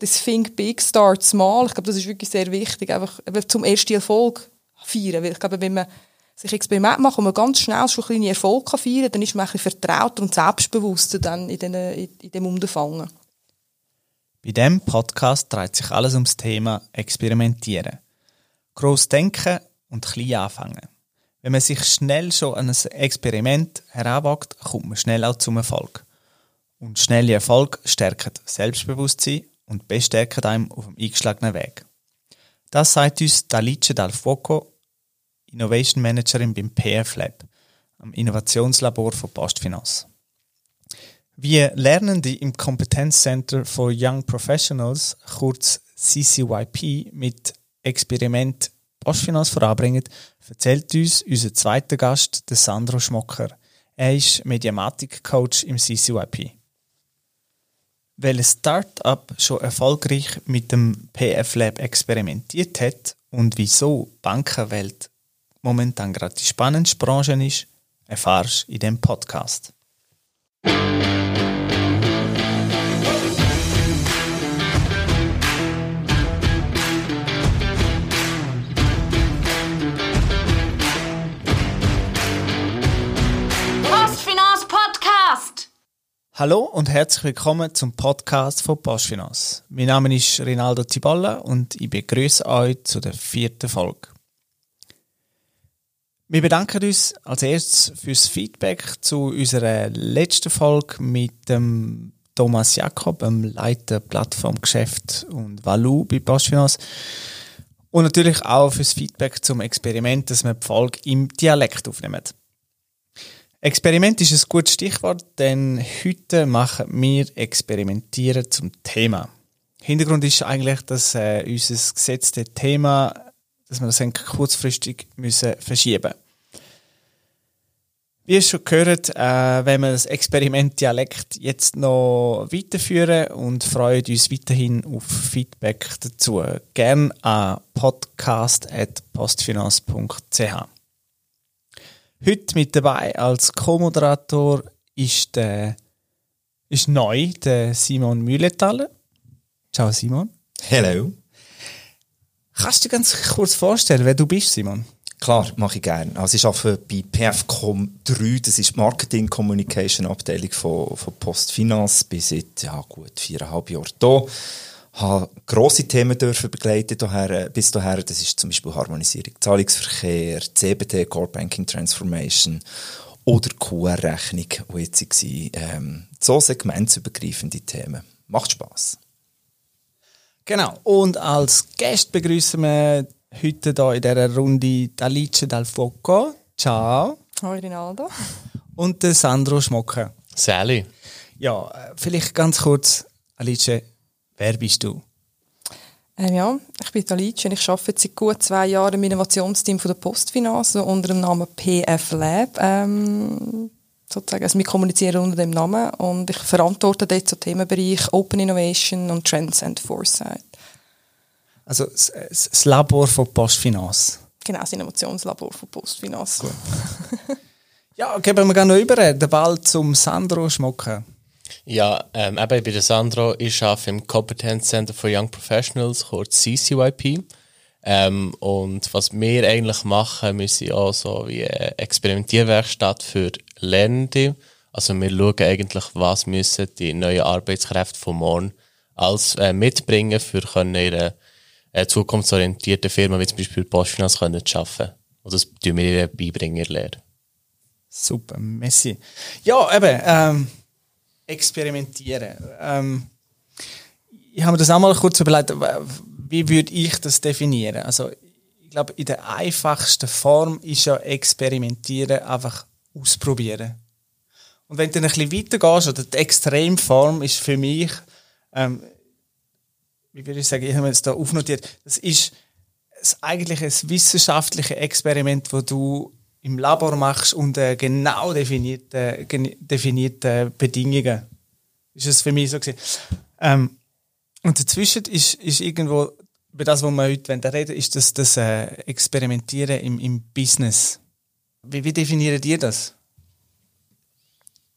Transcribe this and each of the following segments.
das Think Big, Start Small, ich glaube, das ist wirklich sehr wichtig, einfach zum ersten Erfolg feiern, weil ich glaube, wenn man sich Experiment macht und man ganz schnell schon kleine Erfolge feiern kann, dann ist man ein bisschen vertrauter und selbstbewusster dann in, den, in, in dem Unterfangen. Bei diesem Podcast dreht sich alles ums Thema Experimentieren. Gross denken und klein anfangen. Wenn man sich schnell schon an ein Experiment heranwagt, kommt man schnell auch zum Erfolg. Und schnelle Erfolg stärken Selbstbewusstsein und bestärken einem auf dem eingeschlagenen Weg. Das sagt uns Dalice Dal Fuoco, Innovation Managerin beim PF Lab, am Innovationslabor von Postfinance. Wie Lernende im Kompetenzcenter for Young Professionals, kurz CCYP, mit Experiment Postfinance voranbringen, erzählt uns unser zweiter Gast, Sandro Schmocker. Er ist Mediamatik-Coach im CCYP. Welches Startup schon erfolgreich mit dem PF Lab experimentiert hat und wieso Bankenwelt momentan gerade die spannendste Branche ist, erfahrst du in diesem Podcast. Hallo und herzlich willkommen zum Podcast von Postfinance. Mein Name ist Rinaldo Ziballa und ich begrüße euch zu der vierten Folge. Wir bedanken uns als erstes fürs Feedback zu unserer letzten Folge mit dem Thomas Jakob, dem Leiter Plattformgeschäft und Valu bei Postfinance. Und natürlich auch fürs Feedback zum Experiment, dass wir die Folge im Dialekt aufnehmen. Experiment ist ein gutes Stichwort, denn heute machen wir Experimentieren zum Thema. Hintergrund ist eigentlich, dass äh, unser gesetztes Thema, dass wir das kurzfristig müssen verschieben Wie ihr schon gehört, äh, wenn wir das Experiment Dialekt jetzt noch weiterführen und freuen uns weiterhin auf Feedback dazu. Gerne an podcast.postfinance.ch. Heute mit dabei als Co-Moderator ist, der, ist neu der Simon Mühletaler. Ciao Simon. Hello. Kannst du dir ganz kurz vorstellen, wer du bist, Simon? Klar, mache ich gerne. Also ich arbeite bei PFCom 3, das ist die Marketing Communication Abteilung von, von Postfinance, bin seit ja, gut viereinhalb Jahren hier habe grosse Themen dürfen begleiten daher, bis daher. Das ist zum Beispiel Harmonisierung Zahlungsverkehr, CBT, Core Banking Transformation oder QR-Rechnung, wo jetzt war. Ähm, so segmentsübergreifende Themen. Macht Spass. Genau. Und als Gast begrüßen wir heute hier in dieser Runde Dalice Dal Foco. Ciao. Hallo Rinaldo. Und Sandro Schmocker. Sally. Ja, äh, vielleicht ganz kurz, Alice, Wer bist du? Ähm, ja, ich bin und ich arbeite seit gut zwei Jahren im Innovationsteam von der Postfinance unter dem Namen PF Lab. Ähm, sozusagen, also wir kommunizieren unter dem Namen und ich verantworte dort so Themenbereich Open Innovation und Trends and Foresight. Also das Labor von Postfinance? Genau, das Innovationslabor von Postfinance. ja, geben wir gerne noch über den Ball zum Sandro schmucken. Ja, ähm, eben, ich bin der Sandro, ich arbeite im Competence Center for Young Professionals, kurz CCYP. Ähm, und was wir eigentlich machen, wir sind auch so wie eine Experimentierwerkstatt für Lernende. Also wir schauen eigentlich, was müssen die neuen Arbeitskräfte von morgen als äh, mitbringen, für können ihre äh, zukunftsorientierte Firma, wie zum Beispiel Postfinance, können arbeiten. Und das tun wir ihnen beibringen, Lehre. Super, Messi. Ja, eben, ähm experimentieren. Ähm, ich habe mir das auch mal kurz überlegt, wie würde ich das definieren? Also, ich glaube, in der einfachsten Form ist ja experimentieren einfach ausprobieren. Und wenn du dann ein bisschen weitergehst, oder die Extremform ist für mich, ähm, wie würde ich sagen, ich habe mir jetzt da aufnotiert, das ist eigentlich ein wissenschaftliches Experiment, wo du im Labor machst unter genau definierten, definierten Bedingungen. Ist es für mich so gewesen. Ähm, und dazwischen ist, ist irgendwo, über das, was wir heute reden ist das, das äh, Experimentieren im, im Business. Wie, wie definiert ihr das?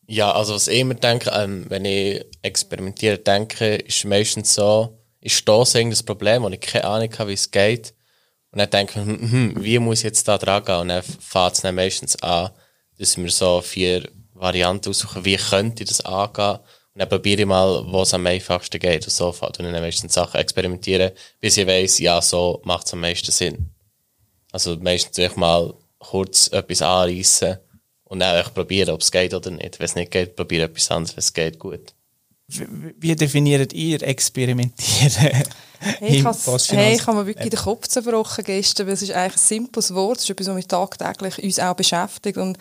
Ja, also was ich immer denke, ähm, wenn ich experimentiere denke, ist meistens so, ich stoße irgendein Problem, wo ich keine Ahnung habe, wie es geht. Und dann denke ich, hm, hm, wie muss ich jetzt da dran gehen? Und dann fängt es dann meistens an, dass wir so vier Varianten aussuchen, wie könnte ich das angehen. Und dann probiere ich mal, wo es am einfachsten geht. Und so fängt dann meistens Sachen experimentieren, bis ich weiss, ja, so macht es am meisten Sinn. Also meistens ich mal kurz etwas anreißen und dann einfach probieren, ob es geht oder nicht. Wenn es nicht geht, probiere etwas anderes, wenn es geht, gut. Wie definiert ihr Experimentieren? Hey, ich hey, ich habe mir wirklich den Kopf zerbrochen gestern, weil es ist eigentlich ein simples Wort, es ist etwas, was mich tagtäglich uns auch beschäftigt und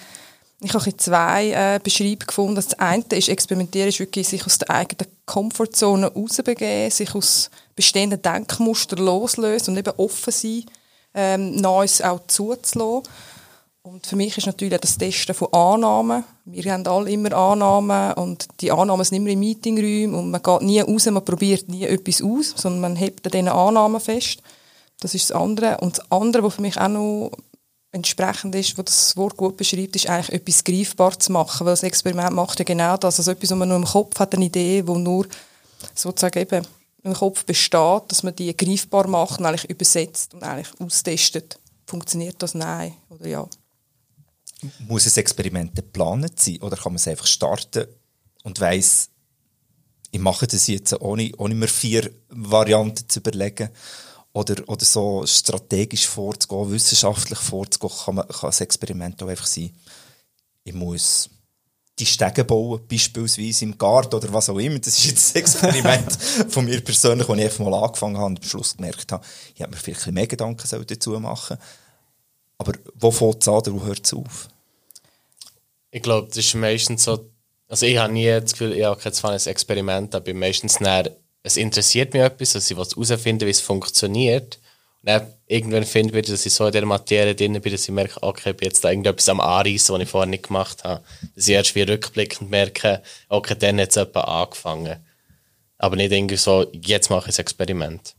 ich habe zwei äh, Beschreibungen gefunden. Das eine ist, experimentieren ist wirklich sich aus der eigenen Komfortzone rausbegeben, sich aus bestehenden Denkmustern loslösen und eben offen sein, ähm, Neues auch zuzulassen. Und für mich ist natürlich das Testen von Annahmen. Wir haben alle immer Annahmen und die Annahmen sind immer in Meetingräumen und man geht nie raus, man probiert nie etwas aus, sondern man hebt an diesen Annahmen fest. Das ist das andere. Und das andere, was für mich auch noch entsprechend ist, wo das Wort gut beschreibt, ist eigentlich etwas greifbar zu machen, weil das Experiment macht ja genau das, also etwas, was man nur im Kopf hat, eine Idee, wo nur sozusagen eben im Kopf besteht, dass man die greifbar macht und eigentlich übersetzt und eigentlich austestet. Funktioniert das? Nein. Oder ja. Muss ein Experiment geplant sein oder kann man es einfach starten und weiss, ich mache das jetzt ohne, ohne mir vier Varianten zu überlegen oder, oder so strategisch vorzugehen, wissenschaftlich vorzugehen, kann, man, kann ein Experiment auch einfach sein. Ich muss die Stege bauen, beispielsweise im Garten oder was auch immer. Das ist jetzt ein Experiment von mir persönlich, wo ich einfach mal angefangen habe und am Schluss gemerkt habe, ich hätte mir vielleicht mehr Gedanken dazu machen Aber wo fängt es an wo hört es auf? Ich glaube, das ist meistens so, also ich habe nie das Gefühl, ich habe kein Experiment, aber meistens näher, es interessiert mich etwas, dass ich herausfinden wie es funktioniert dann irgendwann finde ich, dass ich so in der Materie drin bin, dass ich merke, okay, ich bin jetzt da irgendetwas am Anreißen, was ich vorher nicht gemacht habe. Dass ich erst wie rückblickend merke, okay, dann hat es jemand angefangen. Aber nicht irgendwie so, jetzt mache ich ein Experiment.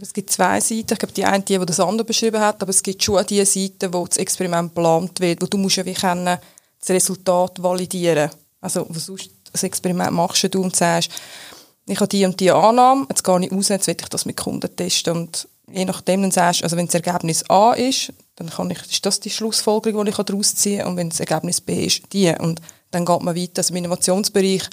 Es gibt zwei Seiten. Ich glaube, die eine, die, die das andere beschrieben hat, aber es gibt schon die Seite, wo das Experiment geplant wird, wo du musst ja wie können, das Resultat validieren. Also, was sonst das Experiment machst du und sagst, ich habe die und die Annahme, jetzt gehe ich raus, jetzt will ich das mit Kunden testen und je nachdem dann sagst, also wenn das Ergebnis A ist, dann kann ich, ist das die Schlussfolgerung, die ich daraus ziehen kann. Und wenn das Ergebnis B ist, die. Und dann geht man weiter. Also im Innovationsbereich,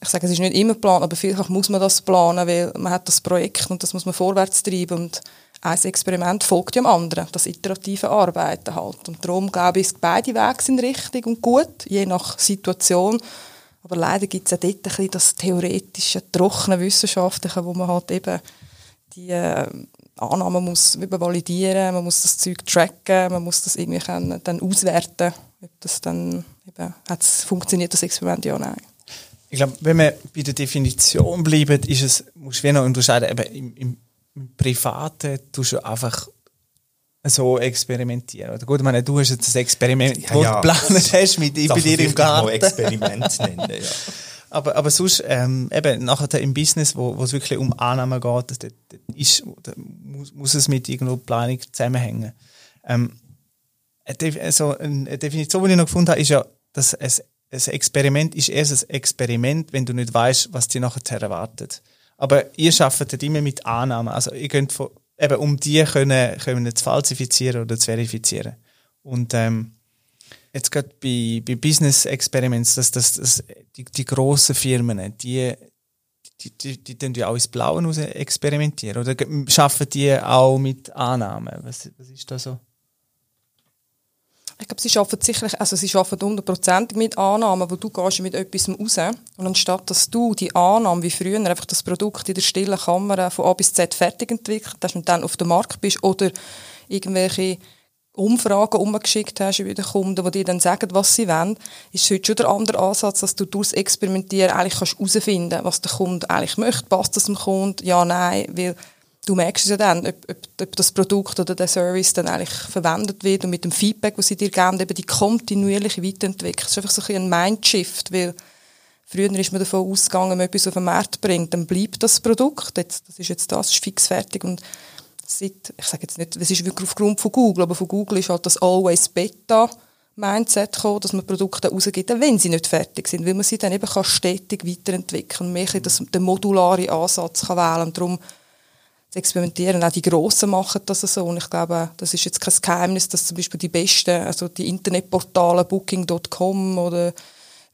ich sage, es ist nicht immer geplant, aber vielleicht muss man das planen, weil man hat das Projekt und das muss man vorwärts treiben. Und ein Experiment folgt dem anderen, das iterative Arbeiten halt. Und darum glaube ich, beide Wege sind richtig und gut, je nach Situation. Aber leider gibt es auch dort ein bisschen das theoretische, trockene Wissenschaftliche, wo man halt eben die äh, Annahmen muss validieren, man muss das Zeug tracken, man muss das irgendwie dann auswerten, ob das dann eben, funktioniert das Experiment ja oder nein. Ich glaube, wenn wir bei der Definition bleiben, ist es, musst du noch unterscheiden, eben im, im, im Privaten tust du einfach so experimentieren. Oder gut, ich meine, du hast jetzt ein Experiment, ja, ja. geplant hast mit bei dir im Garten. Experiment nennen, ja. Aber, aber sonst, ähm, eben, nachher im Business, wo, wo es wirklich um Annahmen geht, das, das ist, da muss, muss es mit irgendeiner Planung zusammenhängen. Ähm, also eine Definition, die ich noch gefunden habe, ist ja, dass ein, ein Experiment ist erst ein Experiment, wenn du nicht weißt, was dir nachher erwartet. Aber ihr arbeitet immer mit Annahmen. Also ihr könnt von, eben um die können, können zu falsifizieren oder zu verifizieren. Und ähm, jetzt gerade bei, bei Business Experiments, dass das, das, die, die grossen Firmen, die, die, die, die tun ja auch ins Blaue raus experimentieren. Oder schaffen die auch mit Annahmen? Was, was ist da so? Ich glaube, sie arbeiten sicherlich, also sie arbeiten hundertprozentig mit Annahmen, wo du gehst mit etwas raus und anstatt, dass du die Annahme wie früher einfach das Produkt in der stillen Kammer von A bis Z fertig entwickelt hast und dann auf dem Markt bist oder irgendwelche Umfragen umgeschickt hast über den Kunden, die dir dann sagen, was sie wollen, ist heute schon der andere Ansatz, dass du durchs Experimentieren eigentlich kannst herausfinden, was der Kunde eigentlich möchte. Passt das dem Kunden? Ja, nein, weil du merkst es ja dann, ob, ob, ob, das Produkt oder der Service dann eigentlich verwendet wird und mit dem Feedback, das sie dir geben, eben die kontinuierliche Weiterentwicklung. Das ist einfach so ein, ein Mindshift, weil früher ist man davon ausgegangen, wenn man etwas auf den Markt bringt, dann bleibt das Produkt, jetzt, das ist jetzt das, ist fix fertig und seit, ich sage jetzt nicht, das ist wirklich aufgrund von Google, aber von Google ist halt das Always Beta Mindset kommen, dass man Produkte rausgibt, wenn sie nicht fertig sind, weil man sie dann eben kann stetig weiterentwickeln und mehr den modularen Ansatz kann wählen und darum zu experimentieren. Auch die Grossen machen das so und ich glaube, das ist jetzt kein Geheimnis, dass zum Beispiel die besten, also die Internetportale Booking.com oder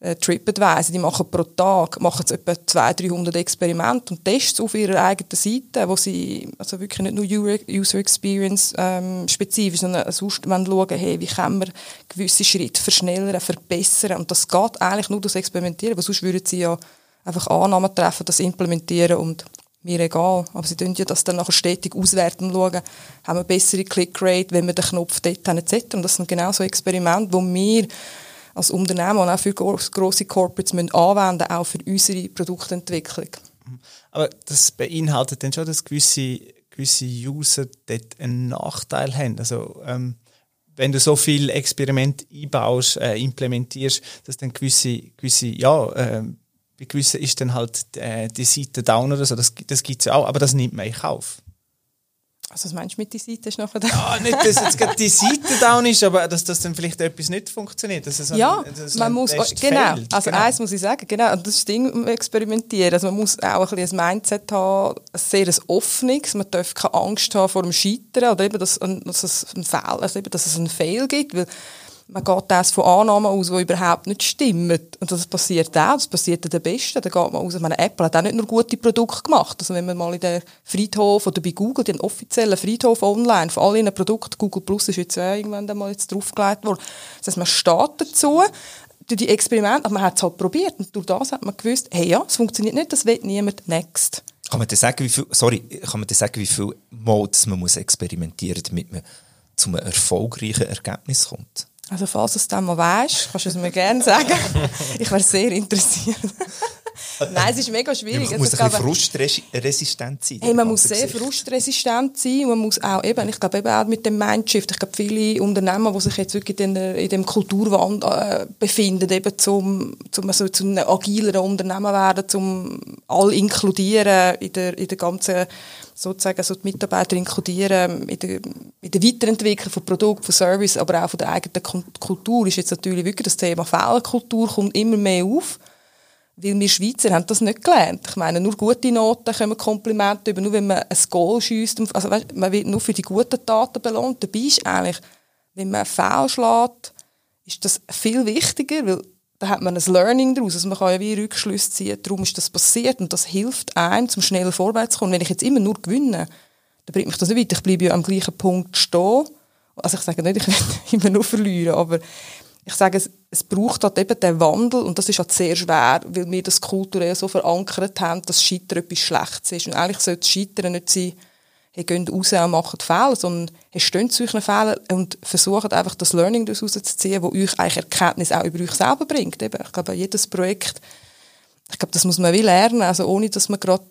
äh, TripAdvisor, die machen pro Tag machen sie etwa 200, 300 Experimente und Tests auf ihrer eigenen Seite, wo sie also wirklich nicht nur User Experience ähm, spezifisch, sondern sonst schauen, hey, wie können wir gewisse Schritte verschnellern, verbessern und das geht eigentlich nur durch Experimentieren, weil sonst würden sie ja einfach Annahmen treffen, das implementieren und mir egal. Aber sie tun ja das dann nachher stetig auswerten und schauen, haben wir bessere Clickrate, wenn wir den Knopf dort haben, etc. Und das sind genau so Experimente, wo wir als Unternehmen und auch für grosse Corporates müssen anwenden auch für unsere Produktentwicklung. Aber das beinhaltet dann schon, dass gewisse, gewisse User dort einen Nachteil haben. Also, ähm, wenn du so viel Experiment einbaust, äh, implementierst, dass dann gewisse, gewisse ja, äh, bei gewissen ist dann halt äh, die Seite down oder so, das, das gibt es ja auch, aber das nimmt man in Kauf. Also was meinst du mit die Seite ist nachher Ja, nicht, dass jetzt gerade die Seite down ist, aber dass das dann vielleicht etwas nicht funktioniert. Dass so ja, ein, man ein muss, genau, fehlt. also genau. eins muss ich sagen, genau, das ist das Ding, experimentieren. Also man muss auch ein, bisschen ein Mindset haben, ein sehr ein offenes, man darf keine Angst haben vor dem Scheitern oder eben, dass, dass es ein Fehl, also eben, dass es einen Fail gibt, weil man geht das von Annahmen aus, die überhaupt nicht stimmen. Und das passiert auch, das passiert den Besten. Da geht man aus, meine, Apple hat auch nicht nur gute Produkte gemacht. Also wenn man mal in den Friedhof oder bei Google, den offiziellen Friedhof online von all ihren Produkten, Google Plus ist jetzt auch irgendwann mal jetzt draufgelegt worden. Das heißt, man steht dazu, durch die Experimente, aber man hat es halt probiert und durch das hat man gewusst, hey ja, es funktioniert nicht, das will niemand, next. Kann man dir sagen, wie viel, sorry, kann man dir sagen, wie viel Modes man muss experimentieren, damit man zu einem erfolgreichen Ergebnis kommt? Also falls du es dann mal weißt, kannst du es mir gerne sagen. ich wäre sehr interessiert. Nein, es ist mega schwierig. Man muss also, ein bisschen frustresistent sein. Hey, man muss sehr Gesicht. frustresistent sein. Man muss auch eben, ich glaube eben auch mit dem Mindshift, ich glaube viele Unternehmen, die sich jetzt wirklich in, in dem Kulturwand äh, befinden, eben zum, zum also zu einem agileren Unternehmen werden, zum all inkludieren in der, in der ganzen sozusagen so die Mitarbeiter inkludieren in der, in der Weiterentwicklung von Produkt, von Service, aber auch von der eigenen Kultur ist jetzt natürlich wirklich das Thema Fehlerkultur kommt immer mehr auf. Weil wir Schweizer haben das nicht gelernt. Ich meine, nur gute Noten können Komplimente über, nur wenn man ein Goal schießt. Also, weißt, man wird nur für die guten Taten belohnt. Dabei ist eigentlich, wenn man faul schlägt, ist das viel wichtiger, weil da hat man ein Learning daraus. Also man kann ja wie Rückschlüsse ziehen, darum ist das passiert und das hilft einem, zum schnell vorwärts zu kommen. Wenn ich jetzt immer nur gewinne, dann bringt mich das nicht weiter. Ich bleibe ja am gleichen Punkt stehen. Also ich sage nicht, ich will immer nur verlieren, aber ich sage, es, es braucht halt eben den Wandel und das ist halt sehr schwer, weil wir das kulturell so verankert haben, dass Scheitern etwas Schlechtes ist. Und eigentlich sollte Scheitern nicht sein, hey, geht raus und macht Fehler, sondern hey, steht zu euren Fehlern und versucht einfach das Learning daraus rauszuziehen, das euch eigentlich Erkenntnis auch über euch selber bringt. Eben, ich glaube, jedes Projekt, ich glaube, das muss man wie lernen, also ohne, dass man gerade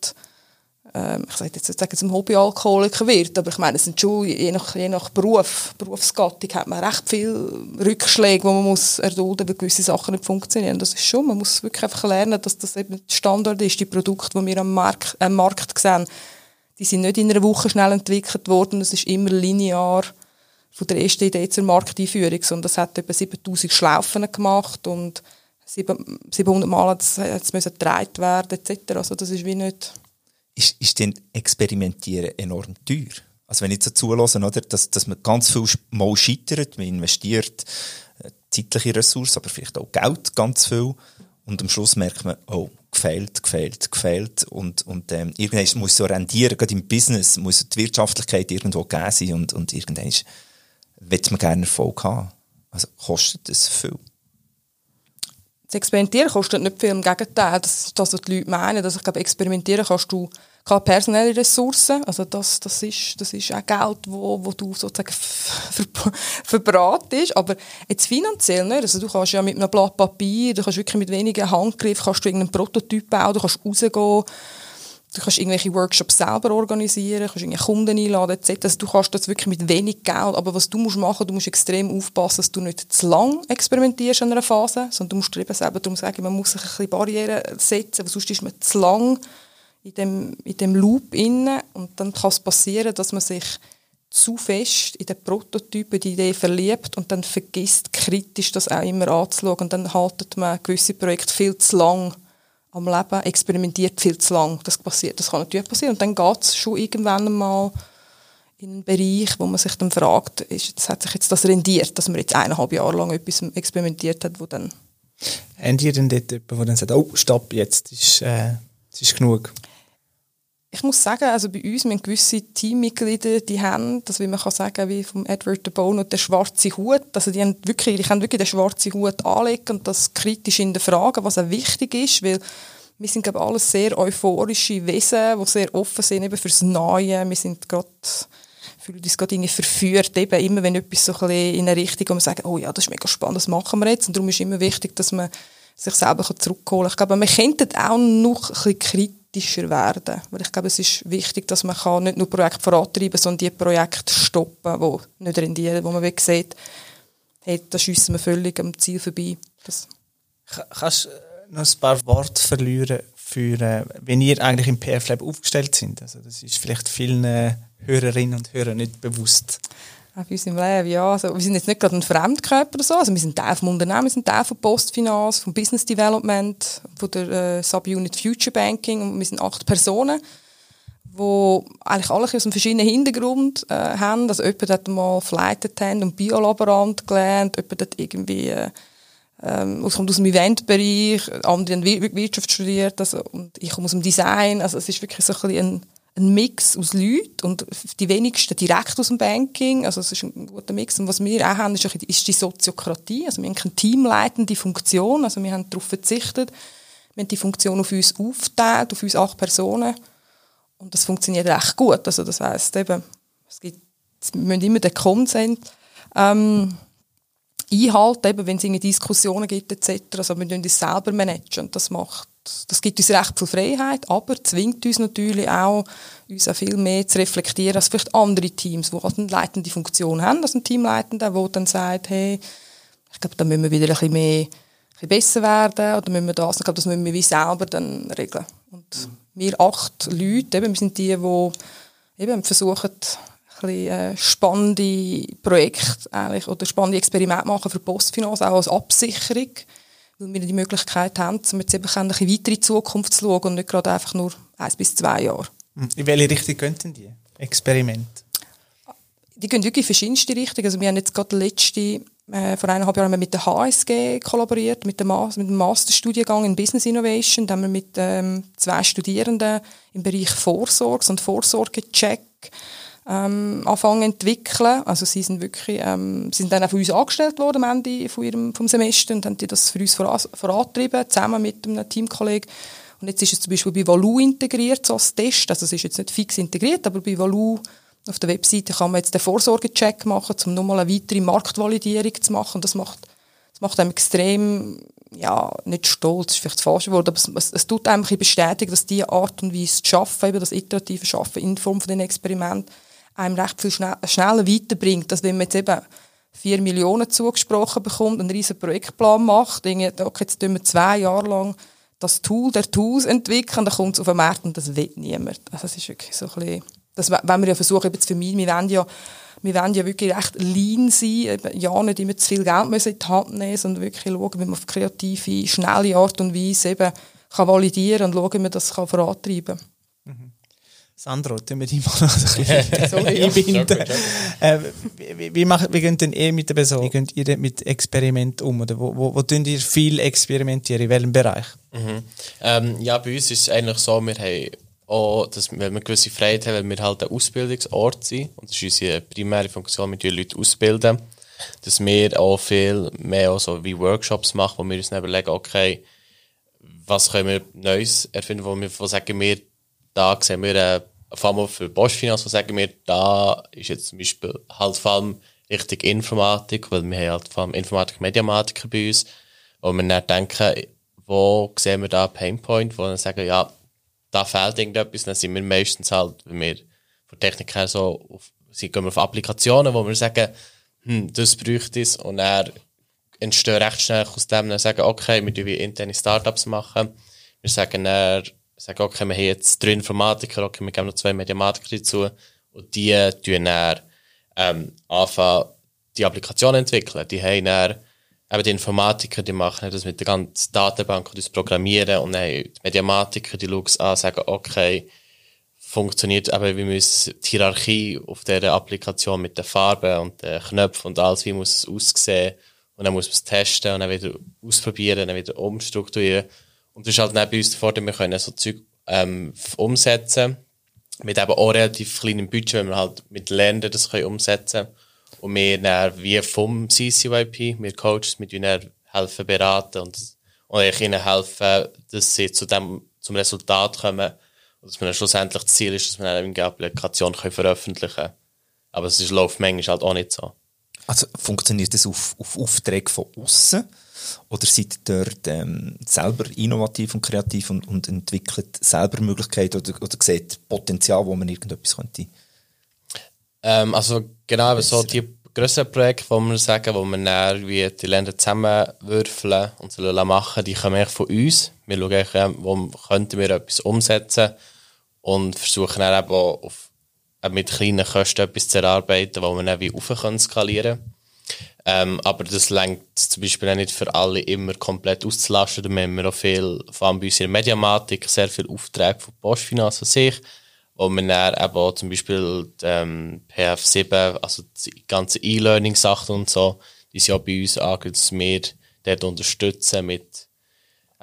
ähm, ich sage jetzt, jetzt sagen, zum Hobbyalkoholiker wird, aber ich meine, es sind schon, je nach, je nach Beruf, Berufsgattung hat man recht viele Rückschläge, die man muss erdulden, weil gewisse Sachen nicht funktionieren. Das ist schon, man muss wirklich einfach lernen, dass das eben Standard ist, die Produkte, die wir am Markt, am Markt sehen, die sind nicht in einer Woche schnell entwickelt worden, es ist immer linear von der ersten Idee zur Markteinführung, sondern das hat etwa 7000 Schlaufen gemacht und 700 Mal hat es gedreht werden etc. Also das ist wie nicht ist, ist denn Experimentieren enorm teuer? Also wenn ich so zulasse, oder, dass, dass man ganz viel mal scheitert, man investiert äh, zeitliche Ressourcen, aber vielleicht auch Geld ganz viel und am Schluss merkt man, oh, gefällt, gefällt, gefällt und, und ähm, irgendwann muss so rendieren, gerade im Business muss die Wirtschaftlichkeit irgendwo gegeben sein und, und irgendwann will man gerne Erfolg haben. Also kostet das viel. Das Experimentieren kostet nicht viel, im Gegenteil. Das ist das, was die Leute meinen. Also ich glaube, experimentieren kannst du keine personelle Ressourcen, also das, das, ist, das ist auch Geld, wo, wo du sozusagen ver verbratest, aber jetzt finanziell nicht, also du kannst ja mit einem Blatt Papier, du kannst wirklich mit wenigen Handgriffen, kannst du irgendeinen Prototyp bauen, du kannst rausgehen, du kannst irgendwelche Workshops selber organisieren, kannst irgendwelche Kunden einladen etc. Also du kannst das wirklich mit wenig Geld, aber was du musst machen, du musst extrem aufpassen, dass du nicht zu lang experimentierst in einer Phase, sondern du musst eben selber darum sagen, man muss sich ein bisschen Barrieren setzen, weil sonst ist man zu lang in dem, in dem Loop inne und dann kann es passieren, dass man sich zu fest in den Prototypen die Idee verliebt und dann vergisst kritisch das auch immer anzuschauen und dann haltet man gewisse Projekte viel zu lang am Leben, experimentiert viel zu lang. Das passiert, das kann natürlich passieren und dann geht es schon irgendwann einmal in einen Bereich, wo man sich dann fragt, ist, das hat sich jetzt das rendiert, dass man jetzt eineinhalb Jahre lang etwas experimentiert hat, wo dann... Habt ihr denn dort jemanden, der dann sagt, oh, stopp, jetzt ist, äh, jetzt ist genug? Ich muss sagen, also bei uns, wir haben gewisse Teammitglieder, die haben, das wie man kann sagen, wie vom Edward de Bono, der schwarze Hut, also die haben wirklich, die können wirklich den schwarzen Hut anlegen und das kritisch in der Frage, was auch wichtig ist, weil wir sind, glaube ich, alles sehr euphorische Wesen, die sehr offen sind eben fürs Neue. Wir sind gerade fühlen uns gerade irgendwie verführt, eben immer wenn etwas so ein bisschen in eine Richtung, wo wir sagen, oh ja, das ist mega spannend, das machen wir jetzt. Und darum ist immer wichtig, dass man sich selber zurückholen kann. Ich glaube, man könnte auch noch ein bisschen kritischer werden. Weil ich glaube, es ist wichtig, dass man kann nicht nur Projekte vorantreiben sondern die Projekte stoppen, die nicht rendieren, wo man sieht, hey, da schiessen wir völlig am Ziel vorbei. Das Kannst du noch ein paar Worte verlieren für, äh, wenn ihr eigentlich im PF Lab aufgestellt sind? Also das ist vielleicht vielen äh, Hörerinnen und Hörern nicht bewusst. Auf unserem Leben, ja. Also, wir sind jetzt nicht gerade ein Fremdkörper oder so. Also, wir sind Teil vom Unternehmen, wir sind Teil von Postfinance, vom Business Development, von der äh, Subunit Future Banking. Und wir sind acht Personen, die eigentlich alle aus einem verschiedenen Hintergrund äh, haben. Also, jemand hat mal Flight Attendant und Biolaborant gelernt, jemand hat irgendwie äh, ähm, ich komme aus dem Eventbereich, andere haben Wirtschaft studiert, also, und ich komme aus dem Design. Also, es ist wirklich so ein bisschen ein ein Mix aus Leuten und die wenigsten direkt aus dem Banking, also es ist ein guter Mix. Und was wir auch haben, ist, ist die Soziokratie, also wir haben keine teamleitende Funktion, also wir haben darauf verzichtet, wir haben die Funktion auf uns aufgeteilt, auf uns acht Personen. Und das funktioniert recht gut, also das heisst eben, es gibt, wir müssen immer den Konsens. Ähm, einhalten, eben, wenn es Diskussionen gibt etc., also wir müssen uns selber managen und das macht das gibt uns recht viel Freiheit, aber zwingt uns natürlich auch, uns auch viel mehr zu reflektieren als vielleicht andere Teams, die halt eine leitende Funktion haben, als ein Teamleitender, der dann sagt, hey, ich glaube, da müssen wir wieder ein bisschen mehr, ein bisschen besser werden oder müssen wir das, ich glaube, das müssen wir wie selber dann regeln. Und mhm. wir acht Leute, eben, wir sind die, die eben versuchen, bisschen, äh, spannende Projekte eigentlich, oder spannende Experimente machen für Postfinance, auch als Absicherung weil wir die Möglichkeit haben, um jetzt eben ein bisschen weiter in die Zukunft zu schauen und nicht gerade einfach nur eins bis zwei Jahre. Hm. In welche Richtung gehen denn die Experimente? Die gehen wirklich in verschiedenste Richtungen. Also wir haben jetzt gerade letzte, äh, vor eineinhalb Jahren mit der HSG kollaboriert, mit dem, mit dem Masterstudiengang in Business Innovation. Da haben wir mit ähm, zwei Studierenden im Bereich Vorsorge und Vorsorgecheck ähm, anfangen entwickeln. Also sie sind wirklich, ähm, sind dann auch von uns angestellt worden am Ende von ihrem, vom Semester und haben die das für uns vorantrieben, zusammen mit einem Teamkollegen. Und jetzt ist es zum Beispiel bei Valu integriert, so als Test. Also es ist jetzt nicht fix integriert, aber bei Valu auf der Webseite kann man jetzt den Vorsorgecheck machen, um nochmal eine weitere Marktvalidierung zu machen. Das macht, das macht einem extrem, ja, nicht stolz, ist vielleicht das falsche Wort, aber es, es, es tut einem bestätigen, dass diese Art und Weise zu arbeiten, eben das iterative Arbeiten in Form von den Experimenten, einem recht viel schnell, schneller weiterbringt, als wenn man jetzt eben 4 Millionen zugesprochen bekommt, einen riesen Projektplan macht, irgendwie, okay, jetzt tun wir zwei Jahre lang das Tool der Tools entwickeln, dann kommt es auf den Markt und das will niemand. Also das ist wirklich so ein bisschen, das wollen wir ja versuchen eben zu vermeiden. Wir wollen ja, wir wollen ja wirklich recht lean sein, ja nicht immer zu viel Geld müssen in die Hand nehmen, sondern wirklich schauen, wie man auf kreative, schnelle Art und Weise eben kann validieren und schauen, wie man das kann vorantreiben kann. Sandro, tun wir dich mal noch ein bisschen einbinden. äh, wie, wie, macht, wie geht denn ihr mit der Person? Wie geht ihr mit Experimenten um? Oder wo, wo, wo tun ihr viel experimentieren? In welchem Bereich? Mhm. Ähm, ja, bei uns ist es eigentlich so, wir haben auch, dass, wir gewisse Freiheit haben, weil wir halt ein Ausbildungsort sind. Und das ist unsere primäre Funktion, mit den Leuten ausbilden. Dass wir auch viel mehr auch so wie Workshops machen, wo wir uns dann überlegen, okay, was können wir Neues erfinden, wo wir wo sagen wir, da sehen wir eine vor allem für Postfinanz, sagen wir, da ist jetzt zum Beispiel halt vor allem richtig Informatik, weil wir haben halt vor allem Informatik Mediamatiker bei uns, wo wir dann denken, wo sehen wir da Painpoint, wo wir sagen, ja, da fehlt irgendetwas, dann sind wir meistens halt, wenn wir von Technik her so auf, gehen wir auf Applikationen, wo wir sagen, hm, das bräuchte es und dann entstehen recht schnell aus dem, dann sagen, okay, wir wie interne Startups machen, wir sagen dann, sagen, okay, wir haben jetzt drei Informatiker, okay, wir geben noch zwei Mediamatiker dazu. Und die tun dann ähm, anfangen, die Applikation entwickeln. Die haben dann, eben die Informatiker, die machen das mit der ganzen Datenbank und das Programmieren. Und dann die Mediamatiker, die schauen es an, sagen, okay, funktioniert, aber wie muss die Hierarchie auf dieser Applikation mit den Farben und den Knöpfen und alles, wie muss es aussehen? Und dann muss man es testen und dann wieder ausprobieren, dann wieder umstrukturieren und das ist halt dann bei uns der Vorteil, wir können so Zeug ähm, umsetzen mit eben auch relativ kleinem Budget, wenn wir halt mit Lernenden das können umsetzen und wir dann wie vom CCYP, wir Coaches, mit ihnen helfen beraten und, und ihnen helfen, dass sie zu dem, zum Resultat kommen und dass man dann schlussendlich das Ziel ist, dass man eine Applikation können veröffentlichen kann. Aber es ist, läuft manchmal halt auch nicht so. Also funktioniert das auf, auf Aufträge von außen oder seid ihr dort ähm, selber innovativ und kreativ und, und entwickelt selber Möglichkeiten oder, oder seht Potenzial, wo man irgendetwas könnte? Ähm, also genau so die grösseren Projekte, wo wir sagen, wo wir dann wie die Länder zusammenwürfeln und so machen, die kommen eigentlich von uns. Wir schauen, eigentlich, wo könnten wir etwas umsetzen und versuchen dann eben auf, mit kleinen Kosten etwas zu erarbeiten, wo wir dann wie rauf können skalieren ähm, aber das lenkt zum Beispiel auch nicht für alle immer komplett auszulasten. Da haben wir auch viel, vor allem bei uns in der Mediamatik, sehr viele Aufträge von Postfinanz an sich, wo wir dann eben auch zum Beispiel ähm, PF7, also die ganzen E-Learning-Sachen und so, die sind auch bei uns angeht, dass wir dort unterstützen mit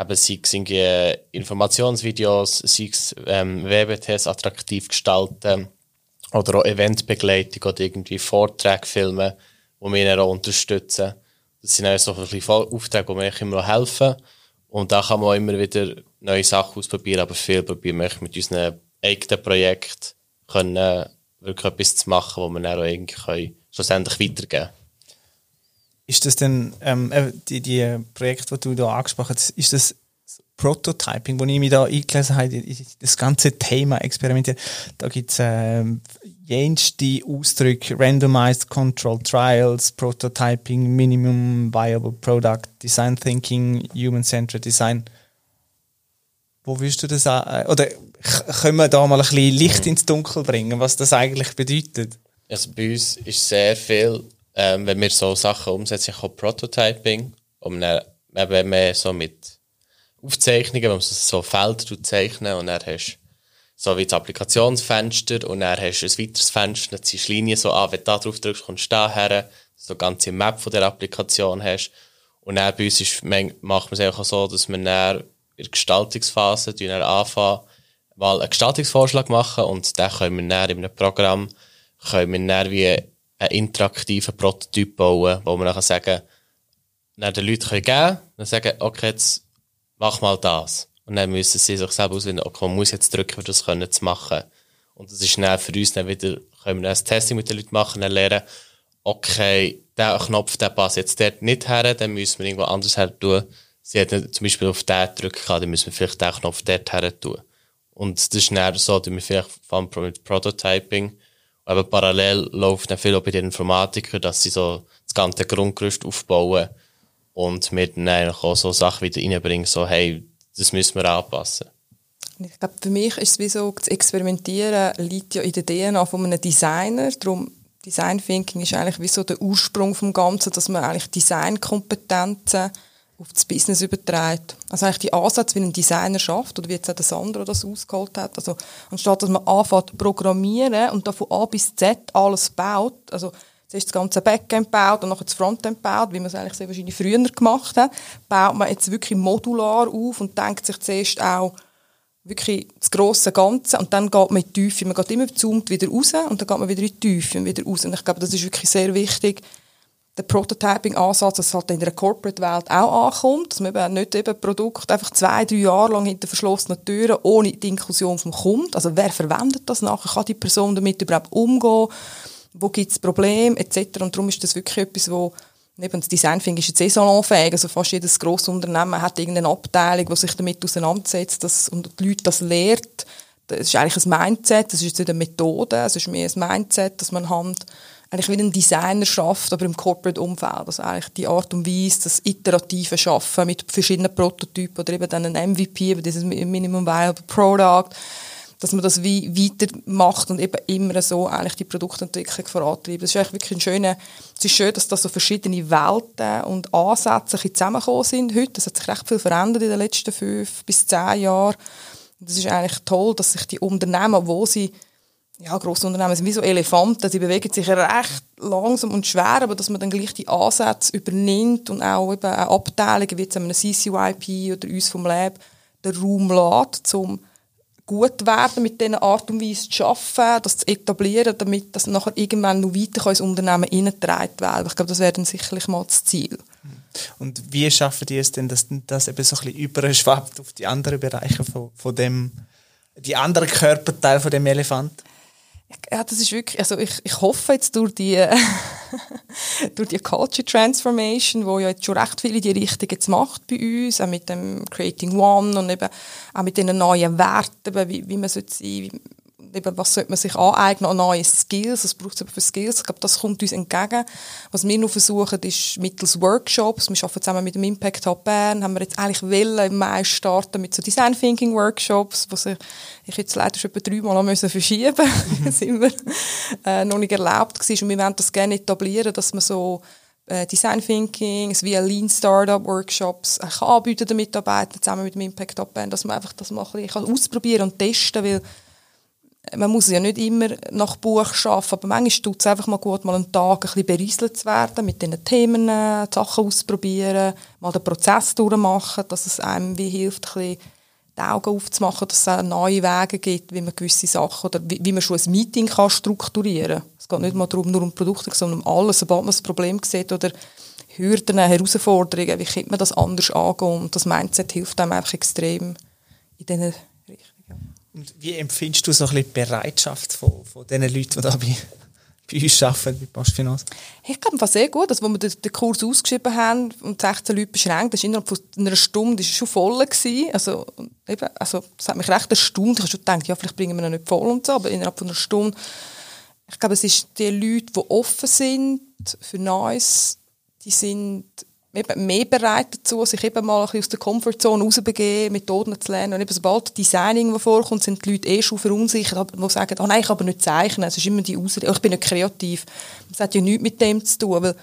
eben sei es Informationsvideos, sei es ähm, WBTs attraktiv gestalten oder auch Eventbegleitung oder irgendwie Vorträge filmen die wir auch unterstützen. Das sind auch so ein bisschen Aufträge, die mir immer helfen. Und da kann man auch immer wieder neue Sachen ausprobieren, aber viel probieren wir mit unseren eigenen Projekten können, wirklich etwas zu machen, wo wir dann auch irgendwie können, schlussendlich weitergeben können. Ist das denn, ähm, die, die Projekte, die du da angesprochen hast, ist das Prototyping, wo ich mich da eingelesen habe, das ganze Thema experimentiert, da gibt es ähm, jenste Ausdrücke, Randomized Control Trials, Prototyping, Minimum Viable Product, Design Thinking, Human-Centered Design. Wo willst du das an, oder können wir da mal ein bisschen Licht ins Dunkel bringen, was das eigentlich bedeutet? Also bei uns ist sehr viel, ähm, wenn wir so Sachen umsetzen, auch Prototyping, um dann, wenn wir so mit Aufzeichnungen, wenn man so Felder zeichnen und dann hast du so wie das Applikationsfenster und dann hast du ein weiteres Fenster, dann ziehst du Linien so an, wenn du da drauf drückst, kommst du da her, so eine ganze Map von der Applikation hast. Und dann bei uns ist, macht man es auch so, dass wir dann in der Gestaltungsphase dann anfangen, mal einen Gestaltungsvorschlag machen und dann können wir dann in einem Programm können wir dann wie einen interaktiven Prototyp bauen, wo wir dann sagen, dann den Leuten können geben, dann sagen, okay, jetzt mach mal das. Und dann müssen sie sich selber auswählen, okay, man muss jetzt drücken, um das zu machen. Und das ist dann für uns dann wieder, können wir ein Testing mit den Leuten machen, dann lernen, okay, der Knopf, der passt jetzt dort nicht her, dann müssen wir irgendwo anders her tun. Sie hätten zum Beispiel auf den drücken dann müssen wir vielleicht den Knopf dort her tun. Und das ist dann so, dass wir vielleicht vor allem mit Prototyping, aber parallel läuft dann viel auch bei den Informatikern, dass sie so das ganze Grundgerüst aufbauen und wir dann auch so Sachen wieder reinbringen, so, hey, das müssen wir anpassen. Ich glaube, für mich ist es wie so, das Experimentieren liegt ja in der DNA von einem Designer, darum Design Thinking ist eigentlich wie so der Ursprung vom Ganzen, dass man eigentlich Designkompetenzen auf das Business überträgt. Also eigentlich die Ansätze, wie ein Designer schafft, oder wie jetzt auch der Sandro das ausgeholt hat. Also anstatt dass man anfängt programmieren und da von A bis Z alles baut, also Zuerst das ganze Backend baut und nachher das Frontend baut, wie man es eigentlich sehr wahrscheinlich früher gemacht hat, baut man jetzt wirklich modular auf und denkt sich zuerst auch wirklich das grosse Ganze und dann geht man in die Tiefe. Man geht immer zoomt wieder raus und dann geht man wieder in die Tiefe und wieder raus. Und ich glaube, das ist wirklich sehr wichtig, der Prototyping-Ansatz, dass es halt in der Corporate-Welt auch ankommt, dass man eben nicht eben Produkt einfach zwei, drei Jahre lang hinter verschlossenen Türen ohne die Inklusion vom Kunden, also wer verwendet das nachher, kann die Person damit überhaupt umgehen, wo gibt es Probleme etc. Und darum ist das wirklich etwas, wo Eben, das Design finde ich jetzt eh salonfähig. Also fast jedes grosse Unternehmen hat irgendeine Abteilung, die sich damit auseinandersetzt das, und die Leute das lehrt. Das ist eigentlich ein Mindset, das ist jetzt nicht eine Methode, es ist mehr ein Mindset, dass man Hand eigentlich wie ein Designer schafft, aber im Corporate-Umfeld. Also eigentlich die Art und Weise, das iterative Schaffen mit verschiedenen Prototypen oder eben dann ein MVP, dieses Minimum Viable Product, dass man das wie weitermacht und eben immer so eigentlich die Produktentwicklung vorantreibt. Das ist eigentlich wirklich ein schöner, es ist schön, dass da so verschiedene Welten und Ansätze zusammengekommen sind heute. Das hat sich recht viel verändert in den letzten fünf bis zehn Jahren. Das ist eigentlich toll, dass sich die Unternehmen, wo sie ja, grosse Unternehmen sind wie so Elefanten, die bewegen sich recht langsam und schwer, aber dass man dann gleich die Ansätze übernimmt und auch eben Abteilungen wie jetzt einem CCYP oder uns vom Lab den Raum lässt, um gut werden mit dieser Art und Weise zu arbeiten, das zu etablieren, damit das nachher irgendwann noch weiter ins Unternehmen hineingetragen werden Ich glaube, das wäre dann sicherlich mal das Ziel. Und wie schaffen die es denn, dass das eben so ein bisschen überschwappt auf die anderen Bereiche von, von dem, die anderen Körperteile von dem Elefant? Ja, das ist wirklich, also ich, ich hoffe jetzt durch die, durch die Culture Transformation, wo ja jetzt schon recht viele die Richtung jetzt macht bei uns, auch mit dem Creating One und eben auch mit den neuen Werten, wie, wie man sollte sein, eben, was sollte man sich aneignen an neue Skills, was braucht es für Skills, ich glaube, das kommt uns entgegen. Was wir noch versuchen, ist mittels Workshops, wir arbeiten zusammen mit dem Impact Hub Bern, haben wir jetzt eigentlich wollen, im Mai starten mit so Design Thinking Workshops, was ich, ich jetzt leider schon etwa dreimal müssen verschieben mhm. sind wir äh, noch nicht erlaubt gewesen. und wir wollen das gerne etablieren, dass man so äh, Design Thinking, wie Lean Startup Workshops äh, kann anbieten den Mitarbeitern zusammen mit dem Impact Hub Bern, dass man einfach das mal ein bisschen ausprobieren und testen, weil man muss ja nicht immer nach Buch arbeiten, aber manchmal tut es einfach mal gut, mal einen Tag ein bisschen berieselt zu werden, mit diesen Themen äh, die Sachen ausprobieren, mal den Prozess durchmachen, dass es einem wie hilft, ein bisschen die Augen aufzumachen, dass es auch neue Wege gibt, wie man gewisse Sachen oder wie, wie man schon ein Meeting kann strukturieren kann. Es geht nicht mal darum, nur um Produkte, sondern um alles, sobald man ein Problem sieht oder Hürden, Herausforderungen, wie könnte man das anders angehen und das Mindset hilft einem einfach extrem in diesen und wie empfindest du so ein bisschen die Bereitschaft von, von den Leuten, die da bei, bei uns arbeiten, bei Postfinance? Ich glaube, war sehr gut. Also, als wir den, den Kurs ausgeschrieben haben und 16 Leute beschränkt, das innerhalb von einer Stunde ist schon voll. Gewesen. Also, eben, also, das hat mich recht erstaunt. Ich habe schon gedacht, ja, vielleicht bringen wir ihn nicht voll und so, aber innerhalb von einer Stunde, ich glaube, es ist die Leute, die offen sind für Neues, die sind eben mehr bereit dazu, sich eben mal ein bisschen aus der Comfortzone rauszubegeben, Methoden zu lernen. Und eben sobald Designing vorkommt, sind die Leute eh schon verunsichert, die sagen, oh nein, ich kann aber nicht zeichnen. Es ist immer die Ausrede, oh, ich bin nicht kreativ. Das hat ja nichts mit dem zu tun, weil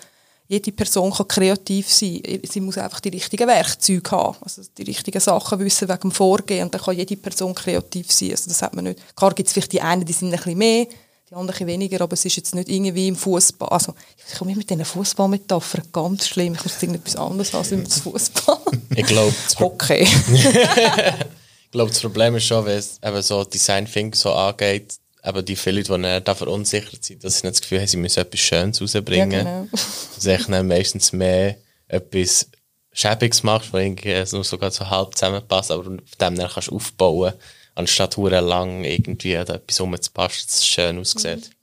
jede Person kann kreativ sein. Sie muss einfach die richtigen Werkzeuge haben, also die richtigen Sachen wissen wegen dem Vorgehen und dann kann jede Person kreativ sein. Also das hat man nicht. Klar gibt es vielleicht die einen, die sind ein bisschen mehr die anderen weniger, aber es ist jetzt nicht irgendwie im Fußball. Also ich komme mit diesen Fußballmetaphern ganz schlimm. Ich muss irgendetwas anderes als im Fußball. Ich glaube, okay. ich glaube, das Problem ist schon, wenn es eben so Design Thinking so angeht, aber die viele Leute, die da verunsichert sind, dass sie nicht das Gefühl haben, sie müssen etwas Schönes rausbringen. Ja, genau. Dass ich meistens mehr etwas Schäbiges machst, wo irgendwie nur sogar so halb zusammenpasst, aber auf dem dann kannst du aufbauen anstatt lang irgendwie etwas rumzupassen, dass es schön aussieht. Mhm.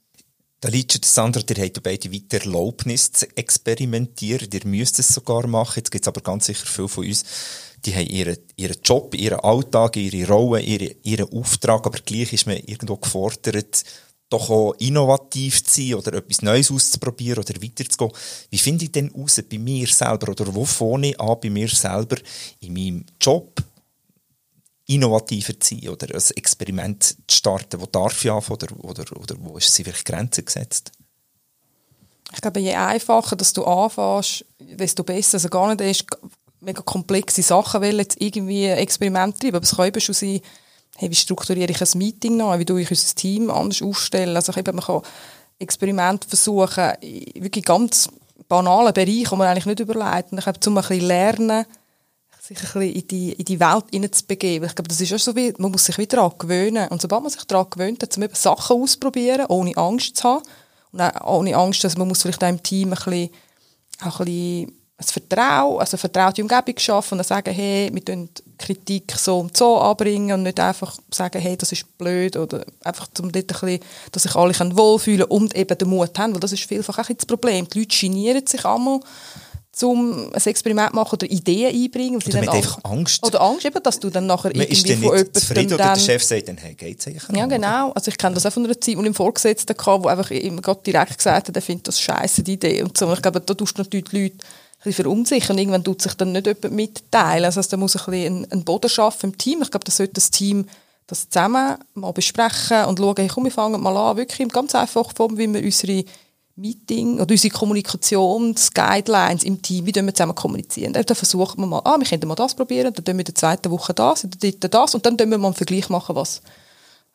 Da liegt Sandra, ihr habt beide weiter Erlaubnis zu experimentieren. Ihr müsst es sogar machen. Jetzt gibt es aber ganz sicher viele von uns, die haben ihren, ihren Job, ihren Alltag, ihre Rolle, ihren, ihren Auftrag, aber gleich ist man irgendwo gefordert, doch auch innovativ zu sein oder etwas Neues auszuprobieren oder weiterzugehen. Wie finde ich denn raus bei mir selber oder wo fange ich an bei mir selber in meinem Job, innovativer zu sein oder ein Experiment zu starten? Wo darf ich anfangen oder, oder, oder wo ist sie vielleicht Grenzen gesetzt? Ich glaube, je einfacher dass du anfängst, desto besser. Also gar nicht erst mega komplexe Sachen wollen, jetzt irgendwie Experiment treiben. Aber es kann eben schon sein, hey, wie strukturiere ich ein Meeting noch, wie tue ich unser Team anders aufstellen. Also eben, man kann Experimente versuchen, wirklich ganz banalen Bereichen, die man eigentlich nicht überlegt. Und ich glaube, um ein bisschen lernen, sich ein bisschen in die, in die Welt hineinzubegeben. Ich glaube, das ist auch so wie, man muss sich wieder daran gewöhnen. Und sobald man sich daran gewöhnt hat, um eben Sachen auszuprobieren, ohne Angst zu haben, und ohne Angst, dass man muss vielleicht im Team ein bisschen, ein bisschen Vertrauen, also eine vertraute Umgebung schaffen und dann sagen, hey, wir tun Kritik so und so anbringen und nicht einfach sagen, hey, das ist blöd oder einfach um dort ein bisschen, dass sich alle wohlfühlen und eben den Mut haben, weil das ist vielfach auch das Problem. Die Leute genieren sich einmal um ein Experiment machen oder Ideen einbringen. Oder mit einfach Angst. Oder Angst eben, dass du dann nachher Man irgendwie ist von jemandem zufrieden dann... oder der Chef sagt dann, hey, geht's eigentlich Ja, genau. Also ich kenne das auch von einer Zeit, wo ich im Vorgesetzten hatte, wo einfach immer gerade direkt gesagt hat, er findet das scheiße die Idee. Und so. Und ich glaube, da tust du natürlich die Leute ein bisschen verunsichern. Irgendwann tut sich dann nicht jemand mitteilen. Also da muss ein bisschen einen Boden schaffen im Team. Ich glaube, das sollte das Team das zusammen mal besprechen und schauen, hey, komm, wir fangen mal an, wirklich ganz einfach Form, wie wir unsere Meeting oder unsere Kommunikationsguidelines im Team, wie wir zusammen kommunizieren. Dann versuchen wir mal, ah, wir könnten mal das probieren, dann tun wir in der zweiten Woche das, in der dritten das und dann tun wir mal einen Vergleich machen, was,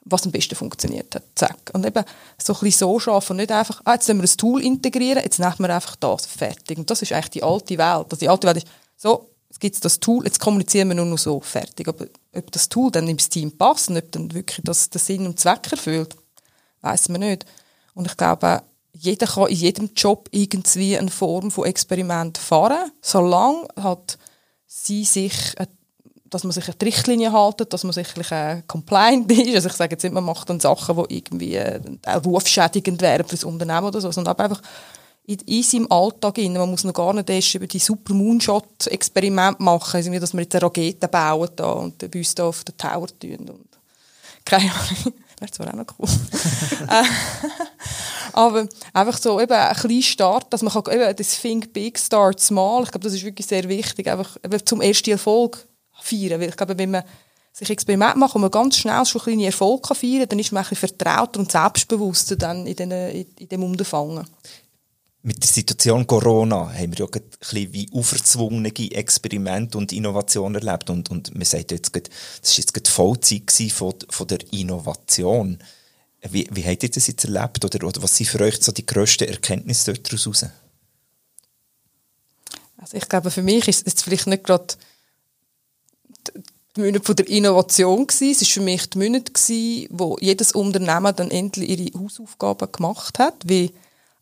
was am besten funktioniert hat. Zack. Und eben so ein bisschen so schaffen nicht einfach, ah, jetzt müssen wir ein Tool integrieren, jetzt nehmen wir einfach das, fertig. Und das ist eigentlich die alte Welt. Also die alte Welt ist, so, jetzt gibt es das Tool, jetzt kommunizieren wir nur noch so, fertig. Aber ob das Tool dann ins Team passt und ob dann wirklich das den Sinn und Zweck erfüllt, weiß man nicht. Und ich glaube, jeder kann in jedem Job irgendwie eine Form von Experiment fahren, solange halt sie sich, äh, dass man sich an die Richtlinie hält, dass man sich äh, compliant ist. Also ich sage jetzt nicht, man macht dann Sachen, die irgendwie äh, rufschädigend wären für das Unternehmen oder so, sondern einfach in, in seinem Alltag rein. Man muss noch gar nicht erst über die Super Moonshot-Experimente machen, also dass wir jetzt eine Rakete bauen da und uns da auf den Tower tun. Und keine Ahnung. Wäre zwar auch noch cool. Aber einfach so eben ein kleiner Start, dass man kann, eben das Think Big, Start Small, ich glaube, das ist wirklich sehr wichtig, einfach zum ersten Erfolg feiern, weil ich glaube, wenn man sich Experiment macht und man ganz schnell schon kleine Erfolge feiern kann, dann ist man ein bisschen vertrauter und selbstbewusster dann in, den, in, in dem Unterfangen mit der Situation Corona haben wir ja ein bisschen wie auferzwungene Experimente und Innovationen erlebt. Und, und man sagt jetzt, das war jetzt die Vollzeit von, von der Innovation. Wie, wie habt ihr das jetzt erlebt? Oder, oder was sind für euch so die grössten Erkenntnisse daraus? Also ich glaube, für mich ist es vielleicht nicht gerade die Monate der Innovation gewesen. Es war für mich die Monate, wo jedes Unternehmen dann endlich ihre Hausaufgaben gemacht hat, wie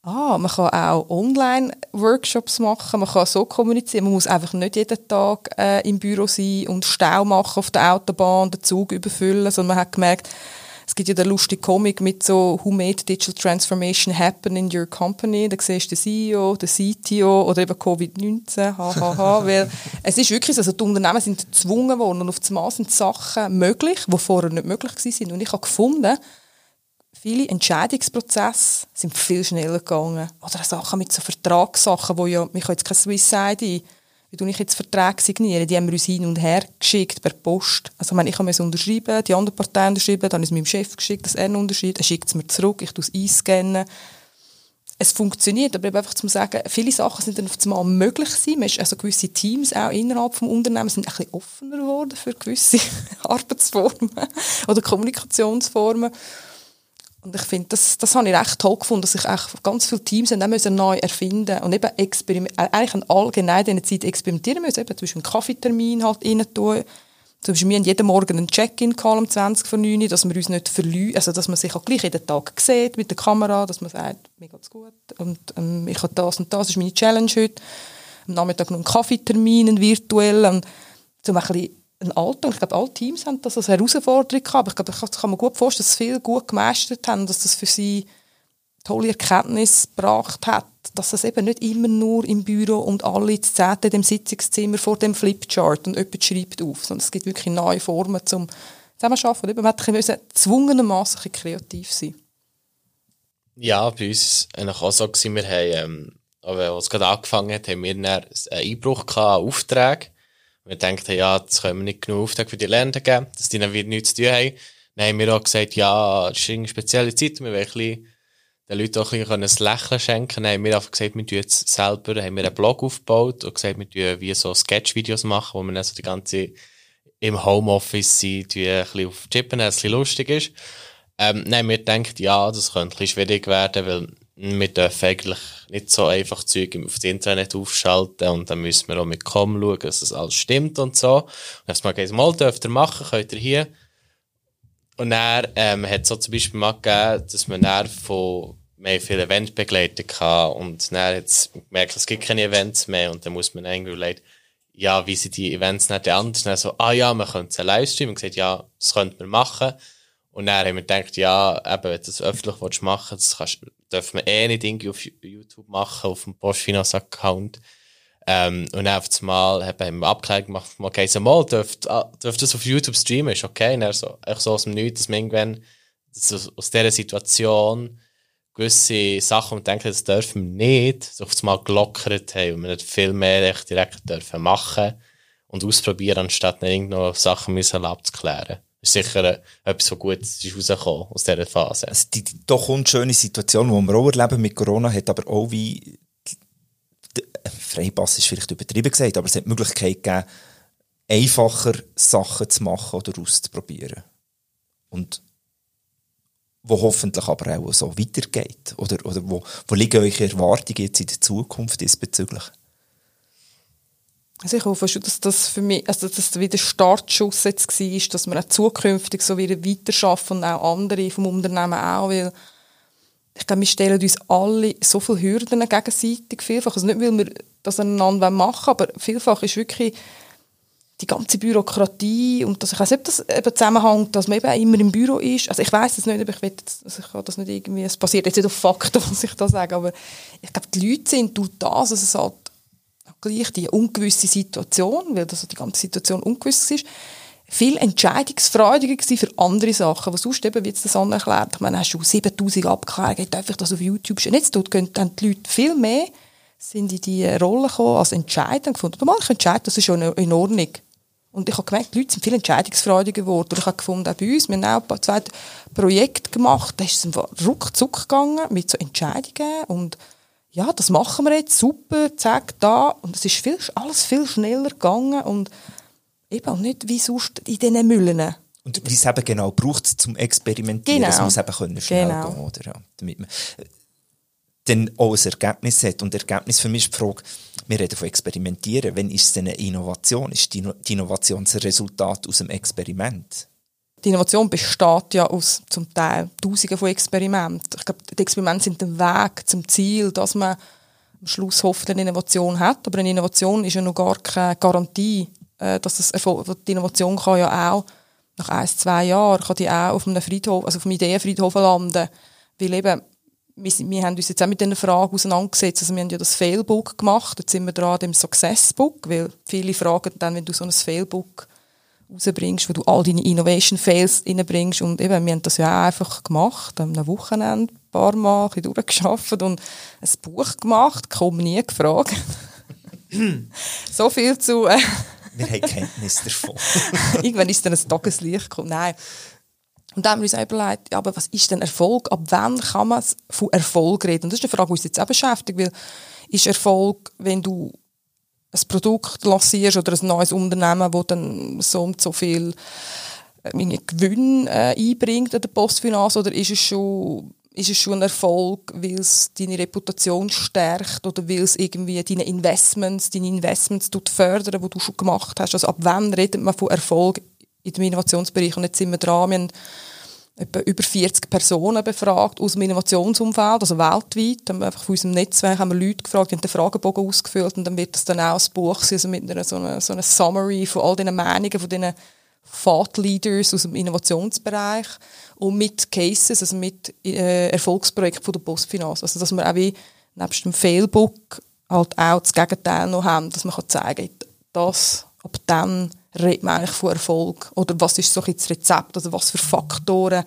ah, man kann auch Online-Workshops machen, man kann so kommunizieren, man muss einfach nicht jeden Tag äh, im Büro sein und Stau machen auf der Autobahn, den Zug überfüllen, sondern man hat gemerkt, es gibt ja den lustigen Comic mit so «Who made digital transformation happen in your company?» Da siehst du den CEO, den CTO oder eben Covid-19, hahaha, weil es ist wirklich so, also die Unternehmen sind gezwungen worden und auf das Maß sind Sachen möglich, die vorher nicht möglich waren. Und ich habe gefunden, viele Entscheidungsprozesse sind viel schneller gegangen. Oder Sachen mit so Vertragssachen, wo ja, können jetzt kein Swiss ID, wie tue ich jetzt Verträge signieren? Die haben wir uns hin und her geschickt per Post. Also ich, meine, ich habe es unterschreiben, die andere Partei unterschreiben, dann ist es meinem Chef geschickt, dass er unterschreibt, er schickt es mir zurück, ich tue es einscannen. Es funktioniert, aber einfach zu sagen, viele Sachen sind dann auf einmal möglich gewesen. Also gewisse Teams auch innerhalb des Unternehmens sind ein bisschen offener geworden für gewisse Arbeitsformen oder Kommunikationsformen. Und ich finde, das, das habe ich recht toll gefunden, dass sich ganz viele Teams haben müssen neu erfinden und eben äh, eigentlich an allgemein in dieser Zeit experimentieren müssen. Eben zum Beispiel einen Kaffeetermin halt rein tun. Zum Beispiel, wir haben jeden Morgen einen Check-in-Call um 20 vor 9 dass wir uns nicht verlieren, also dass man sich auch gleich jeden Tag sieht mit der Kamera, dass man sagt, mir geht's gut und ähm, ich habe das und das, das ist meine Challenge heute. Am Nachmittag noch einen Kaffeetermin, einen virtuellen, um ein bisschen ein Alter, ich glaube, alle Teams haben das als Herausforderung gehabt, aber ich glaube, das kann man gut vorstellen, dass sie viel gut gemeistert haben, dass das für sie tolle Erkenntnis gebracht hat, dass es eben nicht immer nur im Büro und alle in Zehnte dem Sitzungszimmer vor dem Flipchart und jemand schreibt auf, sondern es gibt wirklich neue Formen zum Zusammenarbeiten. Und man musste gezwungenermaßen kreativ sein. Ja, bei uns war es auch so, wir haben, ähm, als es gerade angefangen hat, haben wir einen Einbruch gehabt, Aufträge wir dachten, ja, das können wir nicht genug Auftrag für die Lernenden geben, dass die dann nichts zu tun haben. Dann haben wir auch gesagt, ja, das ist eine spezielle Zeit, wir wollen den Leuten auch ein, bisschen ein Lächeln schenken. Dann haben wir einfach gesagt, wir tun jetzt selber, haben wir einen Blog aufgebaut und gesagt, wir tun wie so Sketch-Videos machen, wo wir dann so die ganze im Homeoffice sind, ein bisschen auf Chippen, dass es ein bisschen lustig ist. Ähm, dann haben wir gedacht, ja, das könnte ein bisschen schwierig werden, weil wir dürfen eigentlich nicht so einfach Zeug auf das Internet aufschalten und dann müssen wir auch mit Com schauen, dass das alles stimmt und so. Und dann mal gesagt, mal dürft ihr machen, könnt ihr hier. Und dann ähm, hat es so zum Beispiel mal gegeben, dass man dann von mehr viele Events begleitet kann und dann hat es gemerkt, es gibt keine Events mehr und dann muss man irgendwie überlegen, ja, wie sind die Events nicht anders? Und dann so, ah ja, man könnte einen Livestream und gesagt, ja, das könnte man machen. Und dann haben wir gedacht, ja, eben, wenn du das öffentlich machen willst, das kannst, wir eh nicht irgendwie auf YouTube machen, auf dem Postfinance-Account. Ähm, und dann auf einmal haben wir Abklärung gemacht, okay, so mal, dürft, ah, dürft das auf YouTube streamen, ist okay. Und dann so, echt so aus dem Nichts, dass wir irgendwann dass aus dieser Situation gewisse Sachen und denken, das dürfen wir nicht, so auf einmal gelockert haben und wir nicht viel mehr echt direkt dürfen machen und ausprobieren, anstatt irgendwo Sachen müssen abzuklären. Ist sicher etwas, was gut ist rausgekommen aus dieser Phase. Also die, die doch unschöne Situation, die wir auch erleben mit Corona, hat aber auch wie Freipass ist vielleicht übertrieben gesagt, aber es hat die Möglichkeit gegeben, einfacher Sachen zu machen oder auszuprobieren. Und wo hoffentlich aber auch so weitergeht. Oder, oder wo, wo liegen eure Erwartungen jetzt in der Zukunft diesbezüglich? Also ich hoffe schon, dass das für mich, also dass das wieder Startschuss jetzt war, dass wir auch zukünftig so wieder weiterschaffen und auch andere vom Unternehmen auch, weil ich glaube, wir stellen uns alle so viele Hürden gegenseitig vielfach. Also nicht, weil wir das aneinander machen aber vielfach ist wirklich die ganze Bürokratie und dass ich weiß nicht, ob das eben zusammenhängt, dass man eben immer im Büro ist. Also ich weiß es nicht, aber ich will also ich kann das nicht irgendwie, es basiert jetzt nicht auf Fakten, was ich da sage, aber ich glaube, die Leute sind durch das, dass es halt gleich die ungewisse Situation, weil das die ganze Situation ungewiss ist, viel entscheidungsfreudiger gewesen für andere Sachen, was sonst eben, wie jetzt das Anne erklärt, ich meine, hast du 7000 Abklärungen, darf ich das auf YouTube stellen? Jetzt dort gehen dann die Leute viel mehr sind in die Rolle gekommen als Entscheidung gefunden. Normal, ich entscheide, das ist schon in Ordnung. Und ich habe gemerkt, die Leute sind viel entscheidungsfreudiger geworden. Und ich habe gefunden, auch bei uns, wir haben auch zwei Projekte gemacht, da ist es ruckzuck gegangen mit so Entscheidungen und ja, das machen wir jetzt, super, zack, da. Und es ist viel, alles viel schneller gegangen und eben nicht wie sonst in diesen Müllen. Und wie es eben genau braucht zum Experimentieren, Genau. es muss eben können schnell Genau. gehen, oder? Ja, damit man äh, dann auch ein Ergebnis hat. Und Ergebnis für mich ist die Frage, wir reden von Experimentieren, wenn ist es denn eine Innovation? Ist die, die Innovation das Resultat aus dem Experiment? Die Innovation besteht ja aus zum Teil Tausenden von Experimenten. Ich glaube, die Experimente sind der Weg zum Ziel, dass man am Schluss hoffentlich eine Innovation hat. Aber eine Innovation ist ja noch gar keine Garantie, äh, dass das die Innovation kann ja auch nach ein, zwei Jahren kann die auch auf einem Friedhof, also auf einem Ideenfriedhof landen. Weil eben, wir, wir haben uns jetzt auch mit dieser Frage auseinandergesetzt. Also wir haben ja das Failbook gemacht, jetzt sind wir dran an dem Successbook, weil viele fragen dann, wenn du so ein Failbook rausbringst, wo du all deine Innovation Fails reinbringst und eben, wir haben das ja auch einfach gemacht, am Wochenende ein paar Mal ein bisschen durchgearbeitet und ein Buch gemacht, kaum nie gefragt. so viel zu, äh, Wir haben Kenntnis davon. irgendwann ist dann ein Tageslicht gekommen. Nein. Und dann haben wir uns auch überlegt, ja, aber was ist denn Erfolg? Ab wann kann man von Erfolg reden? Und das ist eine Frage, die uns jetzt auch beschäftigt, weil ist Erfolg, wenn du ein Produkt lancierst oder ein neues Unternehmen, das dann so und so viel äh, meine Gewinn äh, einbringt an der Postfinanz oder ist es schon ist es schon ein Erfolg, weil es deine Reputation stärkt oder weil es irgendwie deine Investments, deine Investments tut fördern, die du schon gemacht hast. Also ab wann redet man von Erfolg in dem Innovationsbereich? Und jetzt sind wir dran, wir haben etwa über 40 Personen befragt aus dem Innovationsumfeld, also weltweit. Haben wir einfach von unserem Netzwerk haben wir Leute gefragt, haben den Fragebogen ausgefüllt und dann wird das dann auch als Buch sein, also mit einer so einer, so einer Summary von all diesen Meinungen von diesen Thought Leaders aus dem Innovationsbereich und mit Cases, also mit äh, Erfolgsprojekten von der Postfinanz. Also dass wir auch wie nebst dem Failbook halt auch das Gegenteil noch haben, dass man kann zeigen kann, das, ab dann redet man eigentlich von Erfolg. Oder was ist so ein das Rezept, also was für Faktoren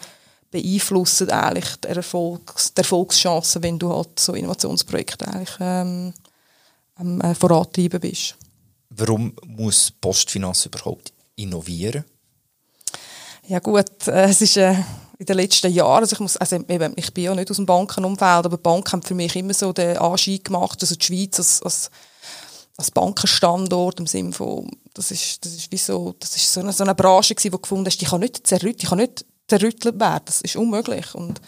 beeinflussen eigentlich die, Erfolgs-, die Erfolgschancen, wenn du halt so Innovationsprojekte eigentlich ähm, am äh, vorantreiben bist. Warum muss Postfinanz überhaupt innovieren? Ja gut, äh, es ist äh, in den letzten Jahren, also ich muss, also eben, ich bin ja nicht aus dem Bankenumfeld, aber Banken haben für mich immer so den Anschein gemacht, also die Schweiz als, als, als Bankenstandort im Sinne von, das ist, das ist wie so, das ist so eine, so eine Branche gewesen, du gefunden hast, die kann nicht zerrüttelt, die kann nicht zerrüttelt werden, das ist unmöglich und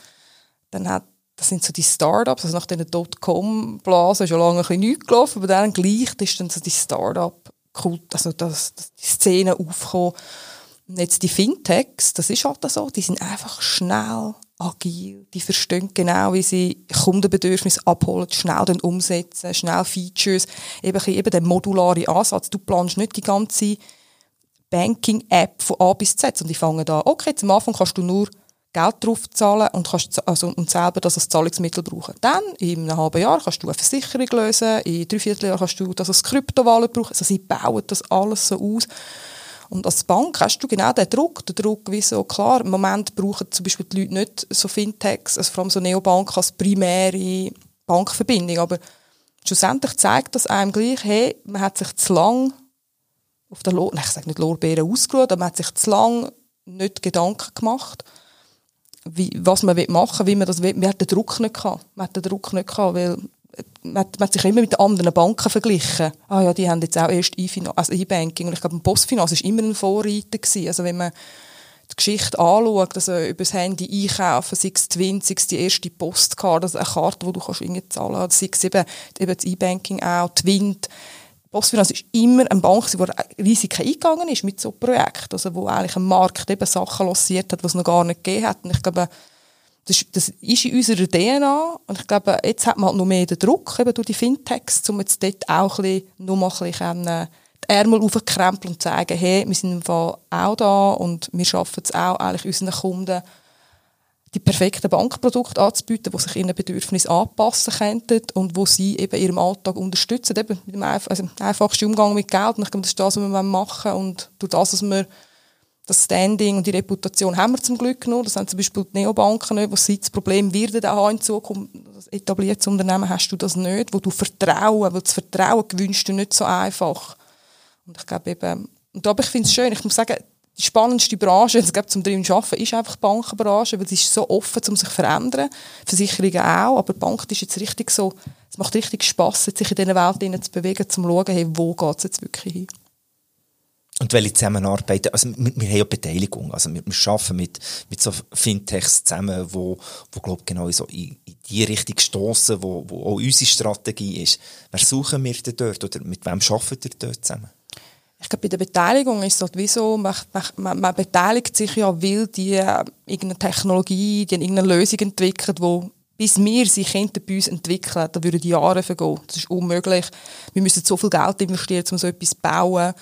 dann hat das sind so die Startups, also nach diesen Dotcom-Blasen ist ja lange ein bisschen nichts gelaufen, aber dann gleich ist dann so die Startup-Kult, also das, das, die Szene aufgekommen. Und jetzt die Fintechs, das ist halt so, die sind einfach schnell, agil, die verstehen genau, wie sie Kundenbedürfnisse abholen, schnell dann umsetzen, schnell Features, eben, eben der modulare Ansatz. Du planst nicht die ganze Banking-App von A bis Z und die fangen da, okay, zum Anfang kannst du nur Geld drauf zahlen und, kannst, also, und selber das als Zahlungsmittel brauchen. Dann, in einem halben Jahr, kannst du eine Versicherung lösen, in drei Vierteljahren kannst du das als Kryptowallet brauchen. Also sie bauen das alles so aus. Und als Bank hast du genau den Druck. Der Druck, wie so, klar, im Moment brauchen zum Beispiel die Leute nicht so Fintechs, also vor allem so Neobank als primäre Bankverbindung. Aber schlussendlich zeigt das einem gleich, hey, man hat sich zu lang auf der nein, ich sage nicht Lorbeeren ausgeruht, aber man hat sich zu lang nicht Gedanken gemacht, wie, was man machen will, wie man das will. Man hat den Druck nicht gehabt. Man hat den Druck nicht gehabt, weil man hat, man hat sich immer mit anderen Banken verglichen. Ah ja, die haben jetzt auch erst E-Banking. Also E-Banking. Und ich glaube, Postfinanz war immer ein Vorreiter. Gewesen. Also wenn man die Geschichte anschaut, also über das Handy einkaufen, sei es Twin, sei es die erste Postkarte, also eine Karte, die du kannst zahlen kannst, sei es eben, eben das E-Banking auch, Twin. Postfinanz ist immer eine Bank, die Risiken eingegangen ist mit so Projekten, also wo eigentlich ein Markt eben Sachen lanciert hat, die es noch gar nicht gegeben hat. Und ich glaube, das, das ist in unserer DNA und ich glaube, jetzt hat man halt noch mehr den Druck eben durch die Fintechs, um jetzt dort auch ein bisschen, noch mal ein bisschen die Ärmel aufzukrempeln und sagen, hey, wir sind im Fall auch da und wir schaffen es auch eigentlich unseren Kunden, die perfekten Bankprodukte anzubieten, die sich ihren Bedürfnissen anpassen könnten und wo sie eben ihrem Alltag unterstützen, eben mit dem also einfachsten Umgang mit Geld. Und ich glaube, das ist das, was wir machen Und durch das, was wir das Standing und die Reputation haben wir zum Glück noch. Das haben zum Beispiel die Neobanken nicht, wo sie das Problem werden auch in Zukunft. Das etablierte Unternehmen hast du das nicht, wo du Vertrauen, weil das Vertrauen gewünscht du nicht so einfach. Und ich glaube eben, und aber ich finde es schön, ich muss sagen, die spannendste Branche, es gibt zum drin arbeiten, ist einfach die Bankenbranche, weil sie ist so offen, um sich zu verändern. Versicherungen auch, aber die Bank ist jetzt richtig so, es macht richtig Spass, sich in dieser Welt zu bewegen, zu schauen, hey, wo geht es jetzt wirklich hin. Und welche Zusammenarbeit, also wir, wir haben ja Beteiligung, also wir, wir arbeiten mit, mit so Fintechs zusammen, wo, wo glaub, genau so in, in die Richtung stoßen, wo, wo auch unsere Strategie ist. Wer suchen wir denn dort oder mit wem arbeitet ihr dort zusammen? Ich glaube, bei der Beteiligung ist es halt wie so, man, man, man beteiligt sich ja, weil die äh, irgendeine Technologie, die irgendeine Lösung entwickelt, wo bis wir sie könnten bei uns entwickeln, da würden Jahre vergehen. Das ist unmöglich. Wir müssen so viel Geld investieren, um so etwas zu bauen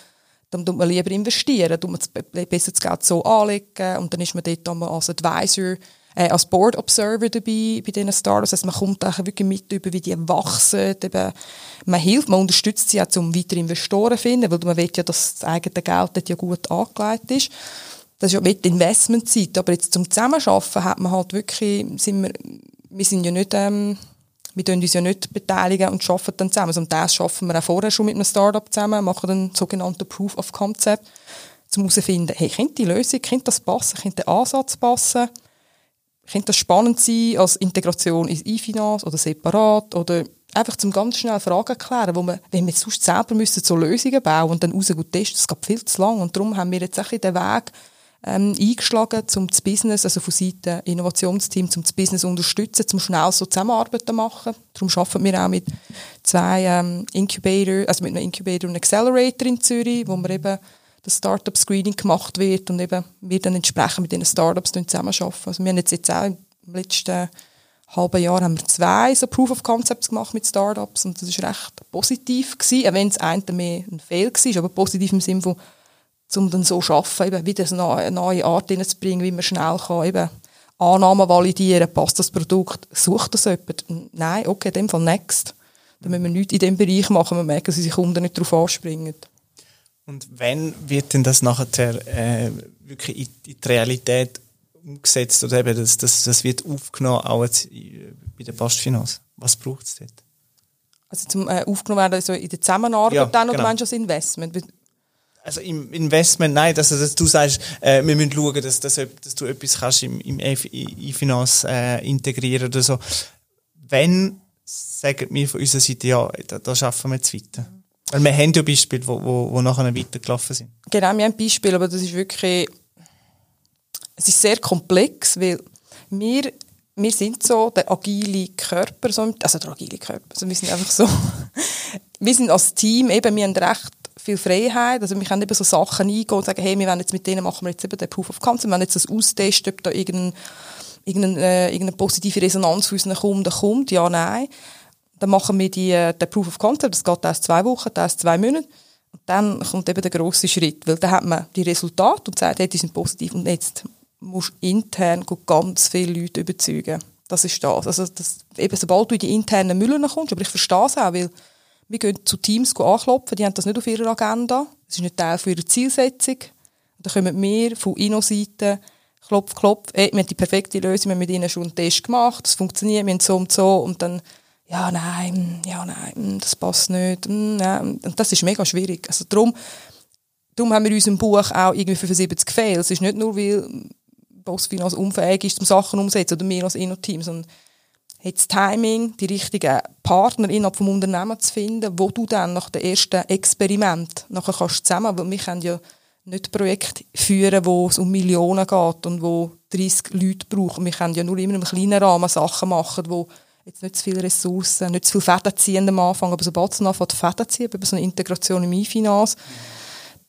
dann tut man lieber investieren, tut man besser das Geld so anlegen und dann ist man dort als Advisor, äh, als Board Observer dabei bei diesen Startups. Also man kommt auch wirklich mit über, wie die wachsen. Eben, man hilft, man unterstützt sie auch, um weitere Investoren zu finden, weil man will ja, dass das eigene Geld dort ja gut angelegt ist. Das ist ja mit Investmentzeit. Aber jetzt zum Zusammenarbeiten hat man halt wirklich, sind wir, wir sind ja nicht, ähm, wir tun uns ja nicht beteiligen und arbeiten dann zusammen. Also, und das schaffen wir auch vorher schon mit einem Startup zusammen, machen dann sogenannten Proof of Concept, um herauszufinden, hey, könnte die Lösung, könnte das passen, könnte der Ansatz passen, könnte das spannend sein als Integration ins E-Finance oder separat? Oder einfach zum ganz schnell Fragen klären, wo man, wenn wir sonst selber müssen so Lösungen bauen und dann raus gut testen, das geht viel zu lang. Und darum haben wir jetzt ein den Weg ähm, eingeschlagen, um das Business, also von Seiten Innovationsteam, um das Business zu unterstützen, um schnell so Zusammenarbeit zu machen. Darum arbeiten wir auch mit zwei ähm, Incubator, also mit einem Incubator und einem Accelerator in Zürich, wo wir eben das Startup Screening gemacht wird und eben wir dann entsprechend mit den Startups zusammenarbeiten. Also wir haben jetzt, jetzt auch im letzten halben Jahr haben wir zwei so Proof of Concepts gemacht mit Startups und das ist recht positiv gewesen, auch wenn es eine mehr ein Fail war, aber positiv im Sinne von um dann so zu arbeiten, eben wieder eine neue Art reinzubringen, wie man schnell kann, eben Annahmen validieren, passt das Produkt, sucht das jemand? Nein, okay, in dem Fall next. Dann müssen wir nichts in diesem Bereich machen, wir merken, dass unsere Kunden nicht darauf anspringen. Und wann wird denn das nachher äh, wirklich in, in, die Realität umgesetzt oder eben das, das, das wird aufgenommen auch jetzt bei der Postfinanz? Was braucht es dort? Also zum äh, aufgenommen werden also in der Zusammenarbeit ja, dann oder genau. meinst du das Investment? Also im Investment, nein, dass, dass du sagst, äh, wir müssen schauen, dass, dass, dass du etwas kannst im, im E-Finance äh, integrieren oder so. Wenn, sagen wir von unserer Seite, ja, da, da schaffen wir jetzt weiter. Weil wir haben ja Beispiele, wo, wo, wo nachher weitergelaufen sind. Genau, wir haben Beispiele, aber das ist wirklich, es ist sehr komplex, weil wir, wir sind so der agile Körper, so, also der agile Körper, also wir sind einfach so, wir sind als Team eben, wir haben recht viel Freiheit. Also wir können eben so Sachen eingehen und sagen, hey, wir wollen jetzt mit denen machen wir jetzt eben den Proof of Concept, wir wollen jetzt das austesten, ob da irgendeine, irgendeine, äh, irgendeine positive Resonanz für unseren Kunden kommt, ja, nein. Dann machen wir die, äh, den Proof of Concept, das geht erst zwei Wochen, erst zwei Monate. Und dann kommt eben der grosse Schritt, weil dann hat man die Resultate und sagt, hey, die sind positiv und jetzt musst du intern ganz viele Leute überzeugen. Das ist das. Also das, eben, sobald du in die internen Müller kommst, aber ich verstehe es auch, weil wir gehen zu Teams anklopfen, die haben das nicht auf ihrer Agenda. Das ist nicht Teil ihrer Zielsetzung. Und dann kommen wir von Inno-Seite, klopf, klopf, ey, wir haben die perfekte Lösung, wir haben mit ihnen schon einen Test gemacht, das funktioniert, wir haben so und so, und dann, ja, nein, ja, nein, das passt nicht, ja, und das ist mega schwierig. Also darum, darum haben wir in unserem Buch auch irgendwie 75 Fails. Es ist nicht nur, weil Postfinance unfähig ist, um Sachen umzusetzen oder wir als Inno-Team, sondern hat das Timing, die richtigen Partner innerhalb vom Unternehmen zu finden, wo du dann nach dem ersten Experiment nachher kannst zusammen, weil wir können ja nicht Projekte führen, wo es um Millionen geht und wo 30 Leute brauchen. Wir können ja nur immer im kleinen Rahmen Sachen machen, wo jetzt nicht zu viele Ressourcen, nicht zu viel Fäden ziehen am Anfang, aber sobald es anfängt, Fäden ziehen, über so eine Integration im E-Finance,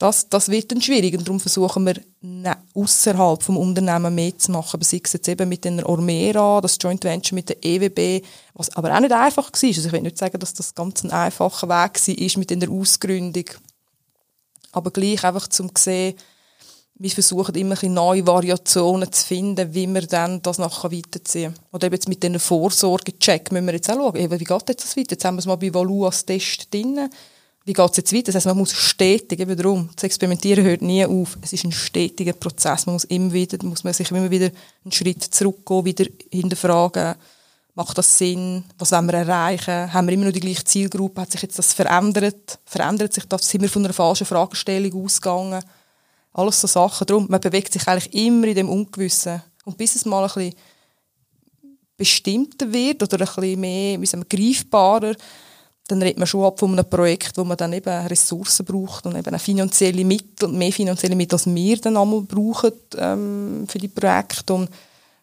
das, das wird dann schwierig und darum versuchen wir ne, außerhalb vom Unternehmen mehr zu machen, aber sei es jetzt eben mit der Ormera, das Joint Venture mit der EWB, was aber auch nicht einfach war. Also ich will nicht sagen, dass das ganz ein einfacher Weg war mit der Ausgründung, aber gleich einfach zum sehen, wir versuchen immer ein neue Variationen zu finden, wie wir dann das nachher weiterziehen. Oder eben jetzt mit diesen Vorsorgecheck müssen wir jetzt auch schauen, wie geht jetzt das weiter? Jetzt haben wir es mal bei Valu als Test drin wie geht es jetzt weiter? Das heißt, man muss stetig, eben darum, das Experimentieren hört nie auf. Es ist ein stetiger Prozess. Man muss immer wieder, muss man sich immer wieder einen Schritt zurückgehen, wieder hinterfragen, macht das Sinn? Was wollen wir erreichen? Haben wir immer noch die gleiche Zielgruppe? Hat sich jetzt das verändert? Verändert sich das? Sind wir von einer falschen Fragestellung ausgegangen? Alles so Sachen. Darum, man bewegt sich eigentlich immer in dem Ungewissen. Und bis es mal ein bisschen bestimmter wird oder ein bisschen mehr, wie sagen wir, greifbarer, dann redet man schon ab von einem Projekt, wo man dann eben Ressourcen braucht und eben finanzielle Mittel, mehr finanzielle Mittel, als wir dann einmal brauchen ähm, für die Projekte. Und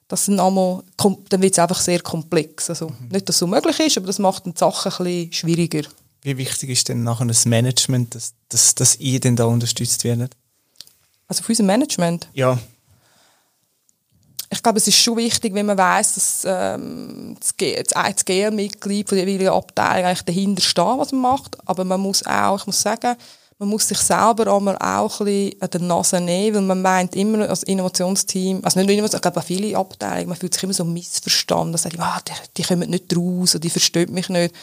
das dann, einmal, dann wird es einfach sehr komplex. Also, mhm. Nicht, dass es so möglich ist, aber das macht die Sache ein bisschen schwieriger. Wie wichtig ist denn nachher das Management, dass, dass, dass ihr denn da unterstützt werdet? Also für unser Management? Ja ich glaube, es ist schon wichtig, wenn man weiß, dass ähm, das GL-Mitglied von der jeweiligen Abteilung eigentlich dahinter steht, was man macht. Aber man muss auch, ich muss sagen, man muss sich selber einmal auch ein bisschen an der Nase nehmen, weil man meint immer als Innovationsteam, also nicht nur Innovation, ich glaube auch viele Abteilungen, man fühlt sich immer so missverstanden, man sagt, ah, die, die kommen nicht raus oder die versteht mich nicht.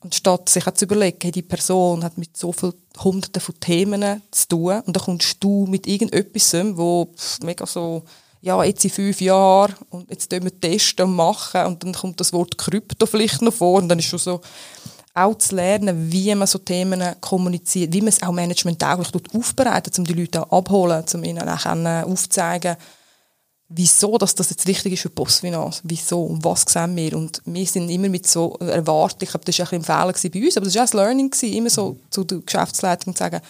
Anstatt sich zu überlegen, hey, die Person hat mit so vielen Hunderten von Themen zu tun und dann kommst du mit irgendetwas, wo mega so ja, jetzt in fünf Jahren und jetzt tun wir testen und machen und dann kommt das Wort Krypto vielleicht noch vor und dann ist schon so, auch zu lernen, wie man so Themen kommuniziert, wie man es auch managementtauglich aufbereitet, um die Leute auch abholen, um ihnen auch aufzuzeigen, wieso dass das jetzt wichtig ist für Postfinanz, wieso und was sehen wir. Und wir sind immer mit so Erwartungen, ich glaube, das war ein bisschen ein Fehler bei uns, aber das war auch das Learning, immer so zu der Geschäftsleitung zu sagen,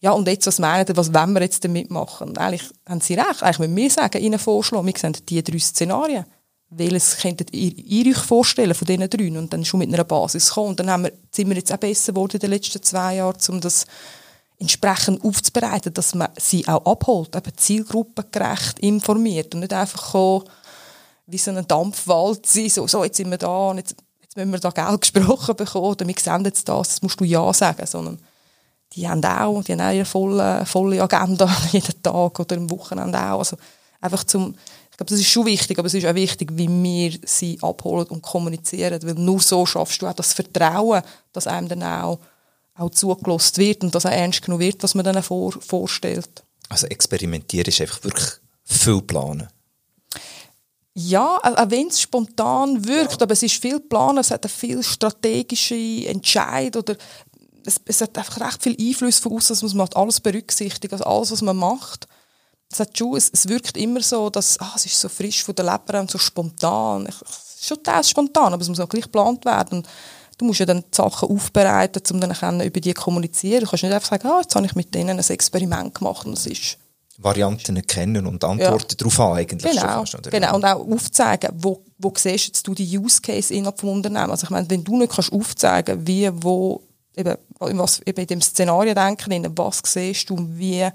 ja, und jetzt, was meinen was wollen wir jetzt damit machen? Eigentlich haben Sie recht. Eigentlich müssen wir sagen, Ihnen vorschlagen, wir sehen die drei Szenarien. Welches könntet ihr, ihr euch vorstellen von diesen drei? Und dann schon mit einer Basis kommen. Und dann haben wir, sind wir jetzt auch besser geworden in den letzten zwei Jahren, um das entsprechend aufzubereiten, dass man sie auch abholt, eben zielgruppengerecht informiert und nicht einfach so wie so ein Dampfwald sein, so, so, jetzt sind wir da und jetzt, jetzt müssen wir da Geld gesprochen bekommen oder wir sehen jetzt das, das musst du Ja sagen, sondern die haben auch, die haben auch eine volle, volle Agenda jeden Tag oder am Wochenende auch. Also einfach zum, ich glaube, das ist schon wichtig, aber es ist auch wichtig, wie wir sie abholen und kommunizieren, weil nur so schaffst du auch das Vertrauen, dass einem dann auch, auch zugelost wird und dass auch ernst genommen wird, was man dann vor, vorstellt. Also experimentieren ist einfach wirklich viel planen. Ja, auch wenn es spontan wirkt, aber es ist viel planen, es hat eine viel strategische Entscheid oder es, es hat einfach recht viel Einfluss von außen, dass man macht alles berücksichtigt, also alles, was man macht. Es, hat schon, es, es wirkt immer so, dass ah, es ist so frisch von der Leber und so spontan. Ich, es ist schon teils spontan, aber es muss auch gleich geplant werden. Und du musst ja dann die Sachen aufbereiten, um dann über die zu kommunizieren. Du kannst nicht einfach sagen, ah, jetzt habe ich mit denen ein Experiment gemacht und es ist Varianten erkennen und Antworten ja. darauf haben eigentlich genau, fast, Genau, und auch aufzeigen, wo, wo siehst jetzt du die Use Case innerhalb des Unternehmens. Also ich meine, wenn du nicht kannst aufzeigen wie, wo eben, was, eben in dem Szenario denken, was siehst du, wie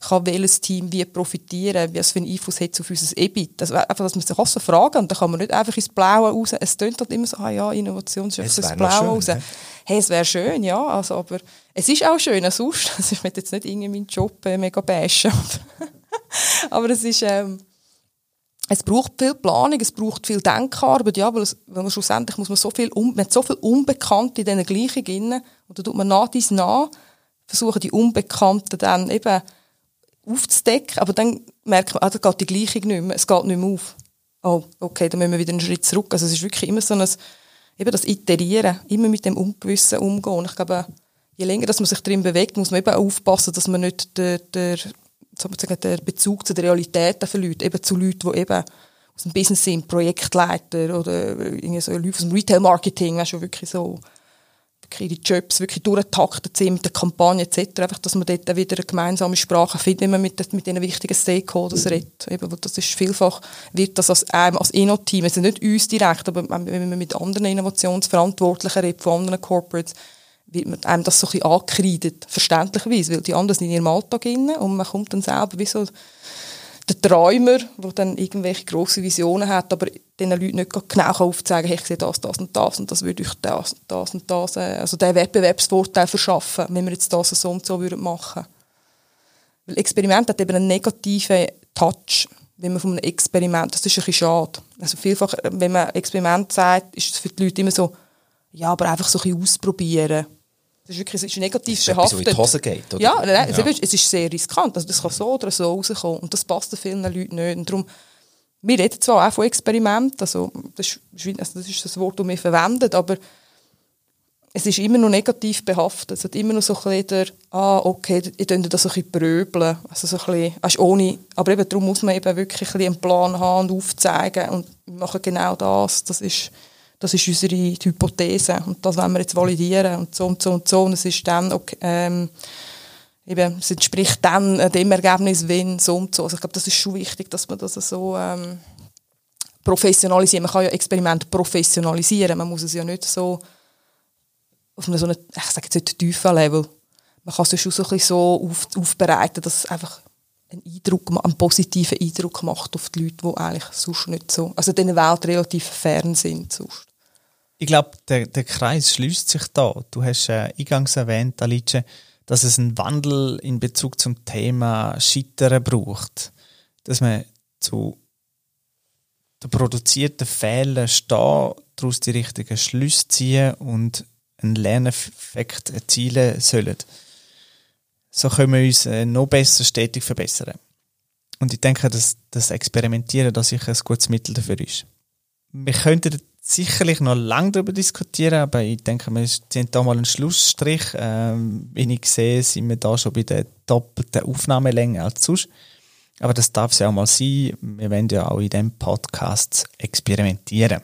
kann welches Team wie profitieren, wie es für einen Einfluss hat auf unser EBIT. Das, einfach, dass man sich auch so fragen und dann kann man nicht einfach ins Blaue raus, es tönt halt immer so, ah ja, Innovation ist ins Blaue raus. Ne? Hey, es wäre schön, ja, also, aber es ist auch schön, sonst, also ich möchte jetzt nicht irgendwie meinen Job äh, mega bashen, aber es ist, ähm, es braucht viel Planung, es braucht viel Denkarbeit, ja, weil, es, weil man schlussendlich muss man so viel, man hat so viel Unbekannte in diesen Gleichen drin, und da tut man nach dies nach, versuchen die Unbekannten dann eben aufzudecken, aber dann merkt man, ah, da geht die Gleichung nicht mehr, es geht nicht mehr auf. Oh, okay, dann müssen wir wieder einen Schritt zurück. Also es ist wirklich immer so ein, eben das Iterieren, immer mit dem Ungewissen umgehen. Und ich glaube, je länger dass man sich drin bewegt, muss man eben aufpassen, dass man nicht der, der, sozusagen der Bezug zu der Realität verliert. Eben zu Leuten, die eben aus dem Business sind, Projektleiter oder irgendwie so Leute aus dem Retail-Marketing, weißt du, wirklich so wirklich die Jobs wirklich durchtaktet sind mit der Kampagne etc. Einfach, dass man dort wieder eine gemeinsame Sprache findet, wenn man mit, mit diesen wichtigen Stakeholders redet. Eben, das ist vielfach, wird das als, ähm, als Inno-Team, also nicht uns direkt, aber wenn man mit anderen Innovationsverantwortlichen redet, von anderen Corporates, wird man einem das so ein angekreidet, verständlicherweise, weil die anderen sind in ihrem Alltag drin und man kommt dann selber wie so der Träumer, der dann irgendwelche grosse Visionen hat, aber den Leuten nicht genau aufzeigen kann, ich sehe das, das und das und das würde euch das, das und das, äh, also den Wettbewerbsvorteil verschaffen, wenn wir jetzt das so und so würden machen. Weil Experiment hat eben einen negativen Touch, wenn man von einem Experiment, das ist ein bisschen schade. Also vielfach, wenn man Experiment sagt, ist es für die Leute immer so, ja, aber einfach so ein bisschen ausprobieren. Das ist wirklich es ist negativ Das ist behaftet. etwas, was in die Hose geht, oder? Ja, nein, Ja. Es, ist, es sehr riskant. Also das kann so oder so rauskommen. Und das passt den vielen Leuten nicht. Und darum, wir reden zwar auch von Experiment, also das ist, also das ist das Wort, das wir verwenden, aber es ist immer noch negativ behaftet. Es hat immer noch so ein bisschen der, ah, okay, ihr könnt das so ein bisschen bröbeln. Also so ein bisschen, also ohne, aber eben darum muss man eben wirklich ein bisschen einen Plan haben und aufzeigen und wir machen genau das. Das ist, das ist unsere Hypothese. Und das wollen wir jetzt validieren. Und so und so und so. Und es ist dann, okay, ähm, eben, es entspricht dann äh, dem Ergebnis, wenn so und so. Also ich glaube, das ist schon wichtig, dass man das so ähm, professionalisiert. Man kann ja Experiment professionalisieren, man muss es ja nicht so auf einem so einem, ich sage jetzt nicht tiefen Level, man kann es schon so ein bisschen so auf, aufbereiten, dass es einfach einen Eindruck, einen positiven Eindruck macht auf die Leute, die eigentlich sonst nicht so, also denen Welt relativ fern sind sonst. Ich glaube, der, der Kreis schließt sich da. Du hast äh, eingangs erwähnt, Alice, dass es einen Wandel in Bezug zum Thema Scheitern braucht. Dass man zu den produzierten Fehlern stehen, daraus die richtigen Schlüsse ziehen und einen Lerneffekt erzielen sollen. So können wir uns äh, noch besser stetig verbessern. Und ich denke, dass das Experimentieren da sicher ein gutes Mittel dafür ist. Wir könnten sicherlich noch lange darüber diskutieren, aber ich denke, wir ziehen da mal einen Schlussstrich. Ähm, wie ich sehe, sind wir da schon bei der doppelten Aufnahmelänge als sonst. Aber das darf es ja auch mal sein. Wir wollen ja auch in diesem Podcast experimentieren.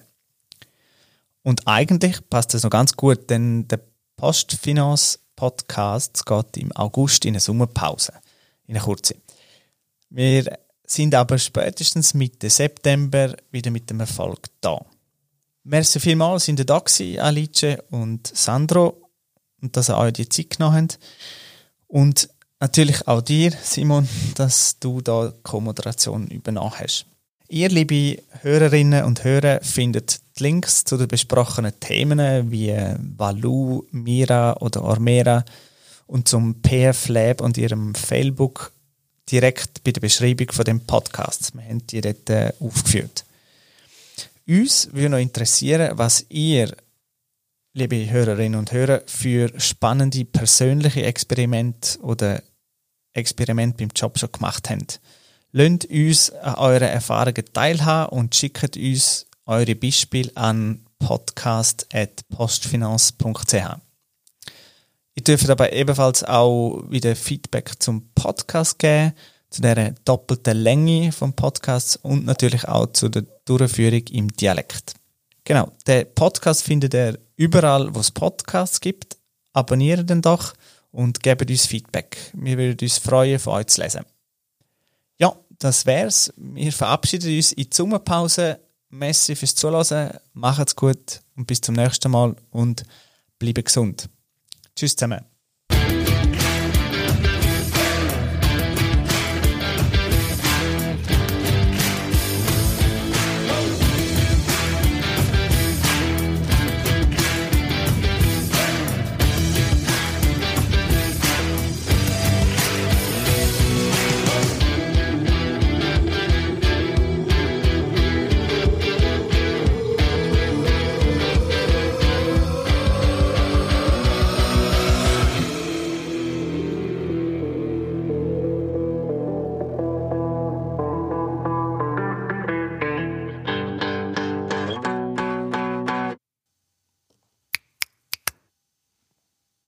Und eigentlich passt das noch ganz gut, denn der Postfinanz-Podcast geht im August in eine Sommerpause, in eine kurze. Wir sind aber spätestens Mitte September wieder mit dem Erfolg da. Merci vielmals, sind ihr da gewesen, Alice und Sandro, und dass ihr euch die Zeit genommen habt. Und natürlich auch dir, Simon, dass du da die Co-Moderation übernommen hast. Ihr, liebe Hörerinnen und Hörer, findet die Links zu den besprochenen Themen wie Valu, Mira oder Ormera und zum PF Lab und ihrem Failbook direkt bei der Beschreibung von dem Podcast. Wir haben die dort äh, aufgeführt. Uns würde noch interessieren, was ihr, liebe Hörerinnen und Hörer, für spannende persönliche Experimente oder Experimente beim Job schon gemacht habt. Lasst uns an euren Erfahrungen teilhaben und schickt uns eure Beispiele an podcast.postfinanz.ch. Ihr dürft aber ebenfalls auch wieder Feedback zum Podcast geben, zu der doppelten Länge vom Podcast und natürlich auch zu der Durchführung im Dialekt. Genau, der Podcast findet ihr überall, wo es Podcasts gibt. Abonniert den doch und gebt uns Feedback. Wir würden uns freuen, von euch zu lesen. Ja, das wär's. Wir verabschieden uns in die Sommerpause. Merci fürs Zuhören. Macht's gut und bis zum nächsten Mal und bleibt gesund. Tschüss zusammen.